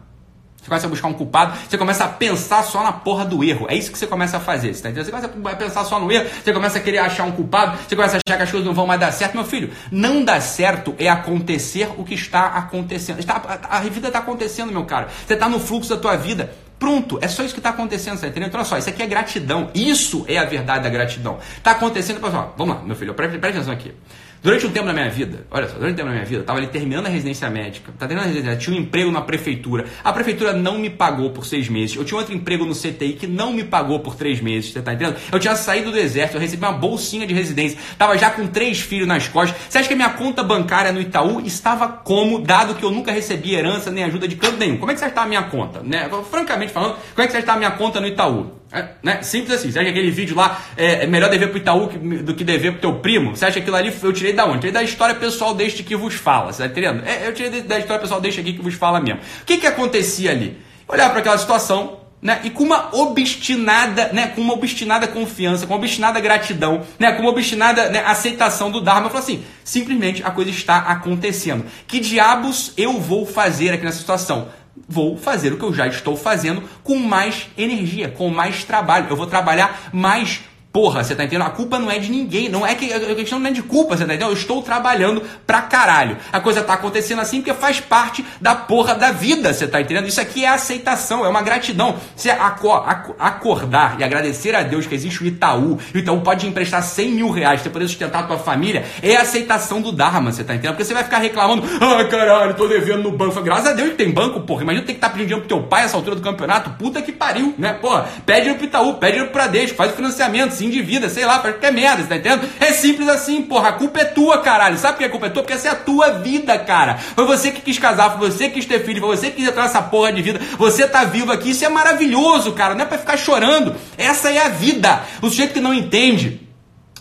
Você começa a buscar um culpado, você começa a pensar só na porra do erro. É isso que você começa a fazer, você tá entendendo? Você começa a pensar só no erro, você começa a querer achar um culpado, você começa a achar que as coisas não vão mais dar certo. Meu filho, não dá certo é acontecer o que está acontecendo. Está, a vida está acontecendo, meu cara. Você está no fluxo da tua vida. Pronto, é só isso que está acontecendo, você tá entendendo? Então, olha só, isso aqui é gratidão. Isso é a verdade da gratidão. Está acontecendo, pessoal. Vamos lá, meu filho, presta atenção aqui. Durante um tempo da minha vida, olha só, durante um tempo da minha vida, eu estava ali terminando a residência médica, tá terminando a residência, tinha um emprego na prefeitura. A prefeitura não me pagou por seis meses. Eu tinha outro emprego no CTI que não me pagou por três meses, você tá entendendo? Eu tinha saído do exército, eu recebi uma bolsinha de residência, tava já com três filhos nas costas. Você acha que a minha conta bancária no Itaú estava como, dado que eu nunca recebi herança nem ajuda de canto nenhum? Como é que você está a minha conta? Né? Francamente falando, como é que você está a minha conta no Itaú? É, né? Simples assim. Você acha que aquele vídeo lá é, é melhor dever pro Itaú do que dever pro teu primo? Você acha que aquilo ali eu tirei da onde? Tirei da história pessoal deste que vos fala. Você tá entendendo? É, eu tirei da história pessoal deste aqui que vos fala mesmo. O que que acontecia ali? Olhar para aquela situação, né? E com uma obstinada, né? Com uma obstinada confiança, com uma obstinada gratidão, né? Com uma obstinada né? aceitação do Dharma. Eu falo assim, simplesmente a coisa está acontecendo. Que diabos eu vou fazer aqui nessa situação? Vou fazer o que eu já estou fazendo com mais energia, com mais trabalho. Eu vou trabalhar mais Porra, você tá entendendo? A culpa não é de ninguém. Não é que a questão não é de culpa, você tá entendendo? Eu estou trabalhando pra caralho. A coisa tá acontecendo assim porque faz parte da porra da vida, você tá entendendo? Isso aqui é aceitação, é uma gratidão. Você acordar e agradecer a Deus que existe o Itaú, e o Itaú pode emprestar 100 mil reais pra poder sustentar a tua família, é aceitação do Dharma, você tá entendendo? Porque você vai ficar reclamando, ah, caralho, tô devendo no banco. Graças a Deus que tem banco, porra. Imagina ter que estar tá pedindo dinheiro pro teu pai essa altura do campeonato. Puta que pariu, né? Porra, pede pro Itaú, pede pro Bradesco, faz o financiamento assim de vida, sei lá, faz qualquer merda, você tá entendendo? É simples assim, porra. A culpa é tua, caralho. Sabe por que a culpa é tua? Porque essa é a tua vida, cara. Foi você que quis casar, foi você que quis ter filho, foi você que quis entrar nessa porra de vida. Você tá vivo aqui, isso é maravilhoso, cara. Não é pra ficar chorando. Essa é a vida. O sujeito que não entende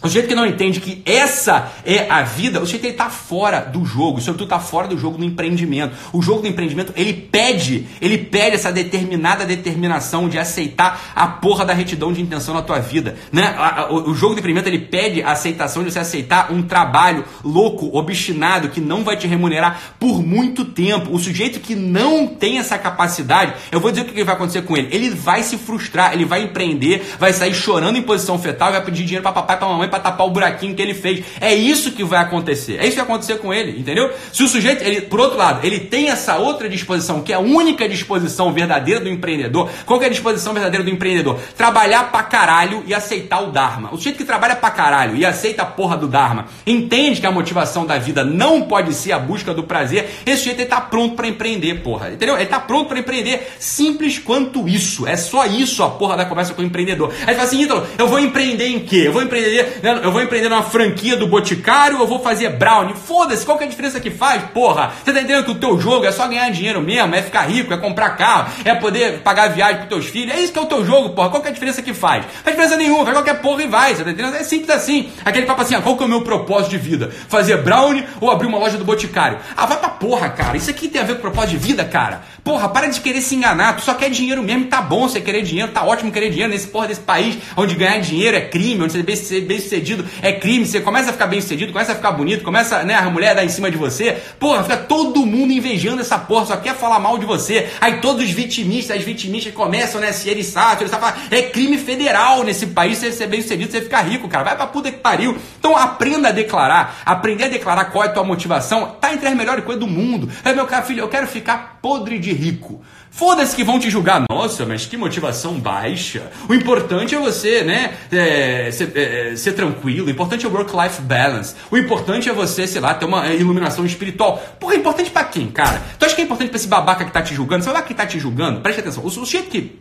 o jeito que não entende que essa é a vida, o jeito que ele está fora do jogo, sobretudo está fora do jogo do empreendimento. O jogo do empreendimento, ele pede, ele pede essa determinada determinação de aceitar a porra da retidão de intenção na tua vida. Né? O jogo do empreendimento, ele pede a aceitação de você aceitar um trabalho louco, obstinado, que não vai te remunerar por muito tempo. O sujeito que não tem essa capacidade, eu vou dizer o que vai acontecer com ele. Ele vai se frustrar, ele vai empreender, vai sair chorando em posição fetal, vai pedir dinheiro para papai para mamãe para tapar o buraquinho que ele fez. É isso que vai acontecer. É isso que vai acontecer com ele, entendeu? Se o sujeito, ele, por outro lado, ele tem essa outra disposição, que é a única disposição verdadeira do empreendedor. Qual é a disposição verdadeira do empreendedor? Trabalhar pra caralho e aceitar o Dharma. O sujeito que trabalha pra caralho e aceita a porra do Dharma, entende que a motivação da vida não pode ser a busca do prazer, esse sujeito ele tá pronto para empreender, porra. Entendeu? Ele tá pronto para empreender. Simples quanto isso. É só isso a porra da conversa com o empreendedor. Aí fala assim, Ítalo, eu vou empreender em quê? Eu vou empreender né, eu vou empreender numa franquia do Boticário eu vou fazer brownie? Foda-se, qual que é a diferença que faz, porra? Você tá entendendo que o teu jogo é só ganhar dinheiro mesmo, é ficar rico, é comprar carro, é poder pagar viagem pros teus filhos. É isso que é o teu jogo, porra. Qual que é a diferença que faz? Faz diferença nenhuma, faz qualquer porra e vai, você tá entendendo? É simples assim. Aquele papo assim, ah, qual que é o meu propósito de vida? Fazer brownie ou abrir uma loja do Boticário? Ah, vai pra porra, cara. Isso aqui tem a ver com propósito de vida, cara. Porra, para de querer se enganar. Tu só quer dinheiro mesmo tá bom você querer dinheiro, tá ótimo querer dinheiro nesse porra desse país onde ganhar dinheiro é crime, onde ser bem sucedido é crime, você começa a ficar bem sucedido, começa a ficar bonito, começa, né, a mulher dar em cima de você, porra, fica todo mundo invejando essa porra, só quer falar mal de você. Aí todos os vitimistas, as vitimistas começam, né, se eriçar, falam, é crime federal nesse país você ser bem sucedido, você ficar rico, cara, vai pra puta que pariu. Então aprenda a declarar, aprender a declarar qual é a tua motivação, tá entre as melhores coisas do mundo. É meu cara, filho, eu quero ficar podre de rico. Foda-se que vão te julgar. Nossa, mas que motivação baixa. O importante é você, né, é, ser, é, ser, tranquilo. O importante é o work-life balance. O importante é você, sei lá, ter uma iluminação espiritual. Porra, é importante para quem, cara? Tu acha que é importante pra esse babaca que tá te julgando? Esse babaca que tá te julgando, preste atenção. O sujeito que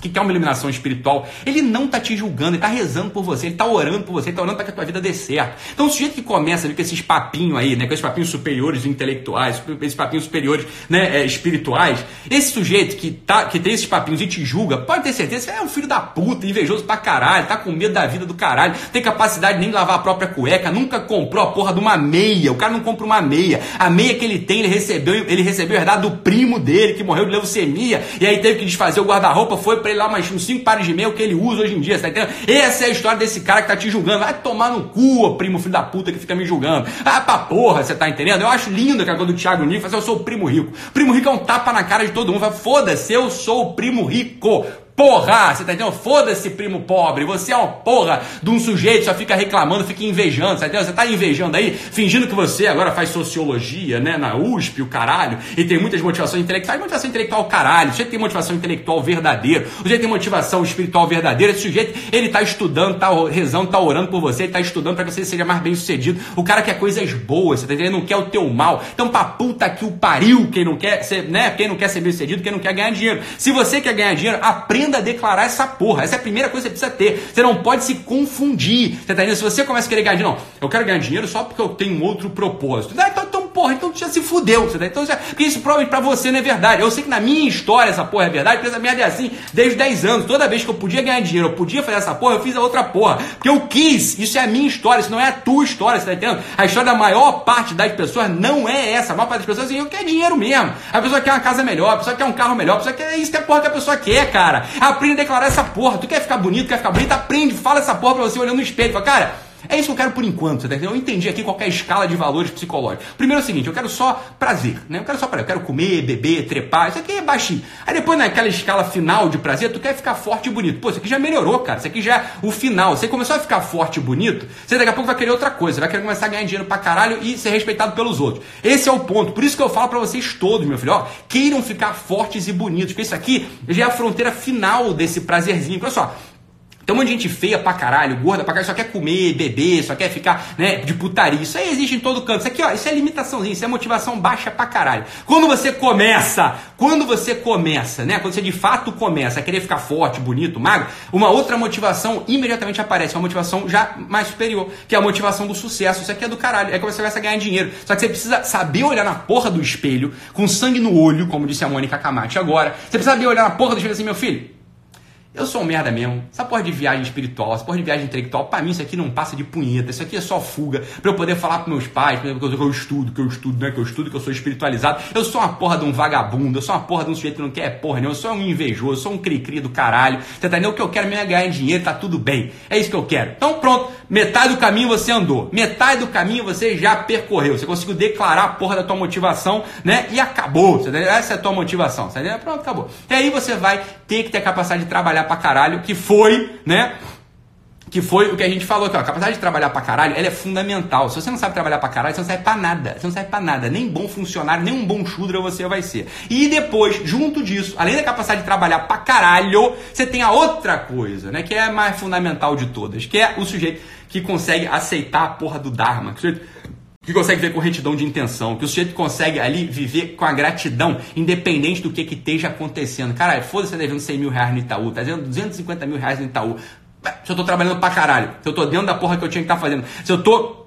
que quer uma iluminação espiritual, ele não tá te julgando, ele tá rezando por você, ele tá orando por você, ele tá orando para que a tua vida dê certo. Então, o sujeito que começa a vir com esses papinhos aí, né, com esses papinhos superiores intelectuais, esses papinhos superiores, né, é, espirituais, esse sujeito que tá que tem esses papinhos e te julga, pode ter certeza que é um filho da puta, invejoso pra caralho, tá com medo da vida do caralho, tem capacidade nem de lavar a própria cueca, nunca comprou a porra de uma meia, o cara não compra uma meia. A meia que ele tem, ele recebeu, ele recebeu herdade do primo dele que morreu de leucemia e aí teve que desfazer o guarda-roupa, foi pra ele lá mais uns cinco pares de meia que ele usa hoje em dia, tá entendendo? Essa é a história desse cara que tá te julgando. Vai tomar no cu, primo filho da puta que fica me julgando. Ah, pra porra, você tá entendendo? Eu acho lindo que a coisa do Thiago assim, eu sou o primo rico. Primo rico é um tapa na cara de todo mundo. Foda-se, eu sou o primo rico. Porra, você tá entendendo? Foda-se, primo pobre. Você é uma porra de um sujeito, só fica reclamando, fica invejando, tá entendendo? Você tá invejando aí, fingindo que você agora faz sociologia, né, na USP, o caralho, e tem muitas motivações intelectuais. Motivação intelectual, caralho. Sujeito tem motivação intelectual verdadeira. Sujeito tem motivação espiritual verdadeira. Esse sujeito, ele tá estudando, tá rezando, tá orando por você, ele tá estudando para que você seja mais bem sucedido. O cara quer coisas boas, você tá entendendo? Ele não quer o teu mal. Então, pra puta que o pariu, quem não quer ser, né, quem não quer ser bem sucedido, quem não quer ganhar dinheiro. Se você quer ganhar dinheiro, aprenda aprenda a declarar essa porra. Essa é a primeira coisa que você precisa ter. Você não pode se confundir. Você tá? Se você começa a querer ganhar dinheiro, não, eu quero ganhar dinheiro só porque eu tenho outro propósito. Então, porra, então já se fudeu. Você tá? Então, já, porque isso provavelmente pra você não é verdade. Eu sei que na minha história essa porra é verdade, porque essa merda é assim desde 10 anos. Toda vez que eu podia ganhar dinheiro, eu podia fazer essa porra, eu fiz a outra porra. Porque eu quis. Isso é a minha história, isso não é a tua história, você tá entendendo? A história da maior parte das pessoas não é essa. A maior parte das pessoas assim, eu quero dinheiro mesmo. A pessoa quer uma casa melhor, a pessoa quer um carro melhor, a pessoa quer isso que é a porra que a pessoa quer, cara. Aprenda a declarar essa porra. Tu quer ficar bonito, quer ficar bonito, aprende, fala essa porra pra você olhando no espelho. Fala, cara, é isso que eu quero por enquanto, você tá entendendo? Eu entendi aqui qual a escala de valores psicológicos. Primeiro é o seguinte, eu quero só prazer, né? Eu quero só prazer, eu quero comer, beber, trepar, isso aqui é baixinho. Aí depois naquela escala final de prazer, tu quer ficar forte e bonito. Pô, isso aqui já melhorou, cara. Isso aqui já é o final. Você começou a ficar forte e bonito, você daqui a pouco vai querer outra coisa, vai querer começar a ganhar dinheiro pra caralho e ser respeitado pelos outros. Esse é o ponto. Por isso que eu falo para vocês todos, meu filho, ó, queiram ficar fortes e bonitos, porque isso aqui já é a fronteira final desse prazerzinho. Olha só, tem um monte de gente feia pra caralho, gorda pra caralho, só quer comer, beber, só quer ficar, né, de putaria. Isso aí existe em todo canto. Isso aqui, ó, isso é limitaçãozinha, isso é motivação baixa pra caralho. Quando você começa, quando você começa, né, quando você de fato começa a querer ficar forte, bonito, magro, uma outra motivação imediatamente aparece, uma motivação já mais superior, que é a motivação do sucesso. Isso aqui é do caralho, é que você começa a ganhar dinheiro. Só que você precisa saber olhar na porra do espelho, com sangue no olho, como disse a Mônica Camate agora. Você precisa saber olhar na porra do espelho assim, meu filho, eu sou um merda mesmo. Essa porra de viagem espiritual, essa porra de viagem intelectual, pra mim isso aqui não passa de punheta. Isso aqui é só fuga. Pra eu poder falar pros meus pais, que eu estudo, que eu estudo, né? Que eu estudo, que eu sou espiritualizado. Eu sou uma porra de um vagabundo, eu sou uma porra de um sujeito que não quer porra nenhuma. Eu sou um invejoso, eu sou um cri-cri do caralho. Você tá entendendo? O que eu quero mesmo é ganhar dinheiro, tá tudo bem. É isso que eu quero. Então pronto, metade do caminho você andou. Metade do caminho você já percorreu. Você conseguiu declarar a porra da tua motivação, né? E acabou. Tá Essa é a tua motivação. Você tá entendendo? Pronto, acabou. E aí você vai ter que ter a capacidade de trabalhar pra caralho, que foi, né? Que foi o que a gente falou aqui, ó. A capacidade de trabalhar pra caralho, ela é fundamental. Se você não sabe trabalhar pra caralho, você não serve pra nada. Você não serve pra nada. Nem bom funcionário, nem um bom chudra você vai ser. E depois, junto disso, além da capacidade de trabalhar pra caralho, você tem a outra coisa, né? Que é a mais fundamental de todas, que é o sujeito que consegue aceitar a porra do Dharma. Que o sujeito que consegue ver com retidão de intenção, que o sujeito consegue ali viver com a gratidão, independente do que, que esteja acontecendo. Caralho, foda-se, você tá devendo 100 mil reais no Itaú, tá devendo 250 mil reais no Itaú. Se eu tô trabalhando pra caralho, se eu tô dentro da porra que eu tinha que estar tá fazendo, se eu tô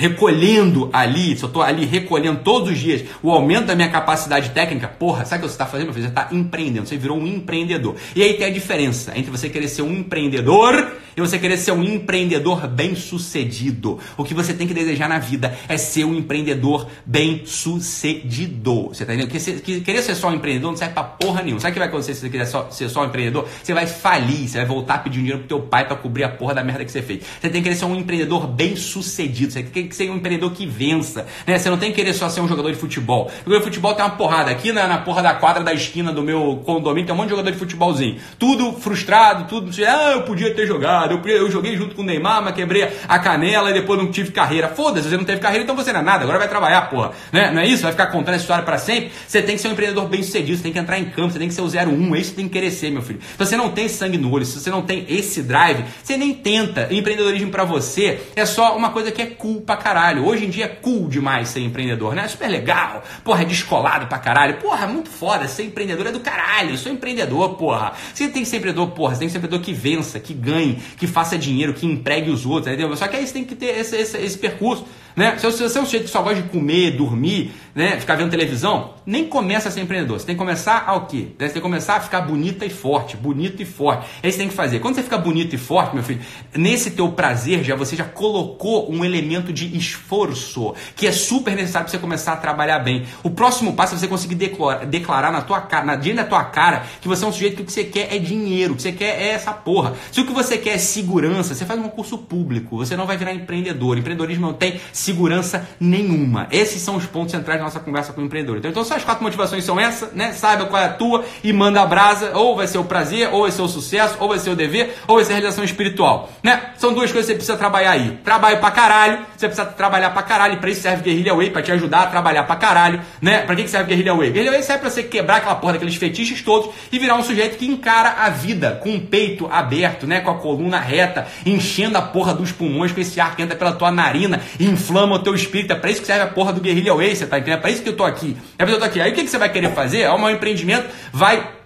recolhendo ali, se eu estou ali recolhendo todos os dias o aumento da minha capacidade técnica, porra, sabe o que você está fazendo? Você está empreendendo, você virou um empreendedor. E aí tem a diferença entre você querer ser um empreendedor e você querer ser um empreendedor bem sucedido. O que você tem que desejar na vida é ser um empreendedor bem sucedido. Você tá entendendo? Porque querer ser só um empreendedor não serve pra porra nenhuma. Sabe o que vai acontecer se você quiser só, ser só um empreendedor? Você vai falir, você vai voltar a pedir dinheiro pro teu pai para cobrir a porra da merda que você fez. Você tem que querer ser um empreendedor bem sucedido. Você tem que ser um empreendedor que vença. Né? Você não tem que querer só ser um jogador de futebol. O jogador de futebol tem uma porrada. Aqui na, na porra da quadra da esquina do meu condomínio tem um monte de jogador de futebolzinho. Tudo frustrado, tudo. Ah, eu podia ter jogado. Eu, eu joguei junto com o Neymar, mas quebrei a canela e depois não tive carreira. Foda-se, você não teve carreira, então você não é nada. Agora vai trabalhar, porra. Né? Não é isso? Vai ficar contando essa história para sempre. Você tem que ser um empreendedor bem sucedido. Você tem que entrar em campo. Você tem que ser o 01. É isso que tem que ser, meu filho. Se você não tem sangue no olho, se você não tem esse drive, você nem tenta. Empreendedorismo para você é só uma coisa que é cool pra caralho. Hoje em dia é cool demais ser empreendedor, né? É super legal. Porra, é descolado pra caralho. Porra, muito foda. Ser empreendedor é do caralho. Eu sou empreendedor, porra. Você tem que ser empreendedor, porra. Você tem que ser empreendedor que vença, que ganhe, que faça dinheiro, que empregue os outros, entendeu? Só que aí você tem que ter esse, esse, esse percurso. Né? Se você é um sujeito que só gosta de comer, dormir, né? ficar vendo televisão, nem começa a ser empreendedor. Você tem que começar ao quê? Você tem que começar a ficar bonita e forte, bonito e forte. É isso que tem que fazer. Quando você fica bonito e forte, meu filho, nesse teu prazer já você já colocou um elemento de esforço que é super necessário para você começar a trabalhar bem. O próximo passo é você conseguir declarar, declarar na tua cara, na diante da tua cara, que você é um sujeito que o que você quer é dinheiro, o que você quer é essa porra. Se o que você quer é segurança, você faz um concurso público, você não vai virar empreendedor. Empreendedorismo não tem segurança nenhuma. Esses são os pontos centrais da nossa conversa com o empreendedor. Então, então as quatro motivações são essas, né? Saiba qual é a tua e manda a brasa, ou vai ser o prazer, ou vai ser o sucesso, ou vai ser o dever, ou vai ser a realização espiritual, né? São duas coisas que você precisa trabalhar aí. Trabalho pra caralho, você precisa trabalhar pra caralho, pra isso serve Guerrilha Way, pra te ajudar a trabalhar pra caralho, né? Pra que serve Guerrilha Way? Guerrilha Way serve pra você quebrar aquela porra daqueles fetiches todos e virar um sujeito que encara a vida com o peito aberto, né? Com a coluna reta, enchendo a porra dos pulmões com esse ar que entra pela tua narina e inflama o teu espírito. É pra isso que serve a porra do Guerrilha Way, você tá entendendo? É pra isso que eu tô aqui. É pra isso que eu tô aqui. Aí o que, que você vai querer fazer? É o meu empreendimento, vai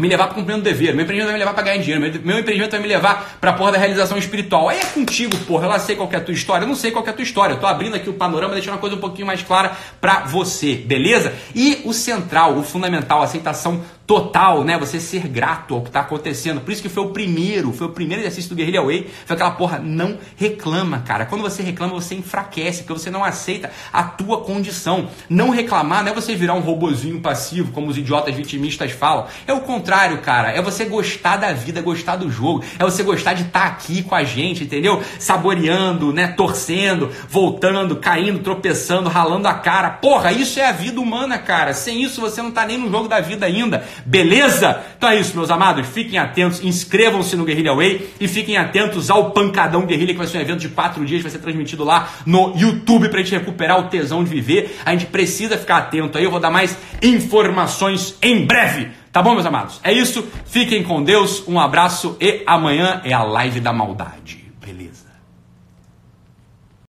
me levar para cumprir um dever, meu empreendimento vai me levar para ganhar dinheiro, meu, empreendimento vai me levar para a porra da realização espiritual. Aí é contigo, porra, eu lá sei qual é a tua história, eu não sei qual é a tua história, eu tô abrindo aqui o panorama, deixando a coisa um pouquinho mais clara para você, beleza? E o central, o fundamental, a aceitação total, né? Você ser grato ao que está acontecendo. Por isso que foi o primeiro, foi o primeiro exercício do Guerrilla Way. Foi aquela porra, não reclama, cara. Quando você reclama, você enfraquece, porque você não aceita a tua condição. Não reclamar não é você virar um robozinho passivo, como os idiotas vitimistas falam. É o contrário, cara. É você gostar da vida, gostar do jogo. É você gostar de estar tá aqui com a gente, entendeu? Saboreando, né? Torcendo, voltando, caindo, tropeçando, ralando a cara. Porra, isso é a vida humana, cara. Sem isso você não tá nem no jogo da vida ainda. Beleza? Então é isso, meus amados. Fiquem atentos, inscrevam-se no Guerrilla Way e fiquem atentos ao Pancadão Guerrilha, que vai ser um evento de quatro dias, vai ser transmitido lá no YouTube pra gente recuperar o tesão de viver. A gente precisa ficar atento aí. Eu vou dar mais informações em breve. Tá bom, meus amados? É isso. Fiquem com Deus. Um abraço e amanhã é a live da maldade.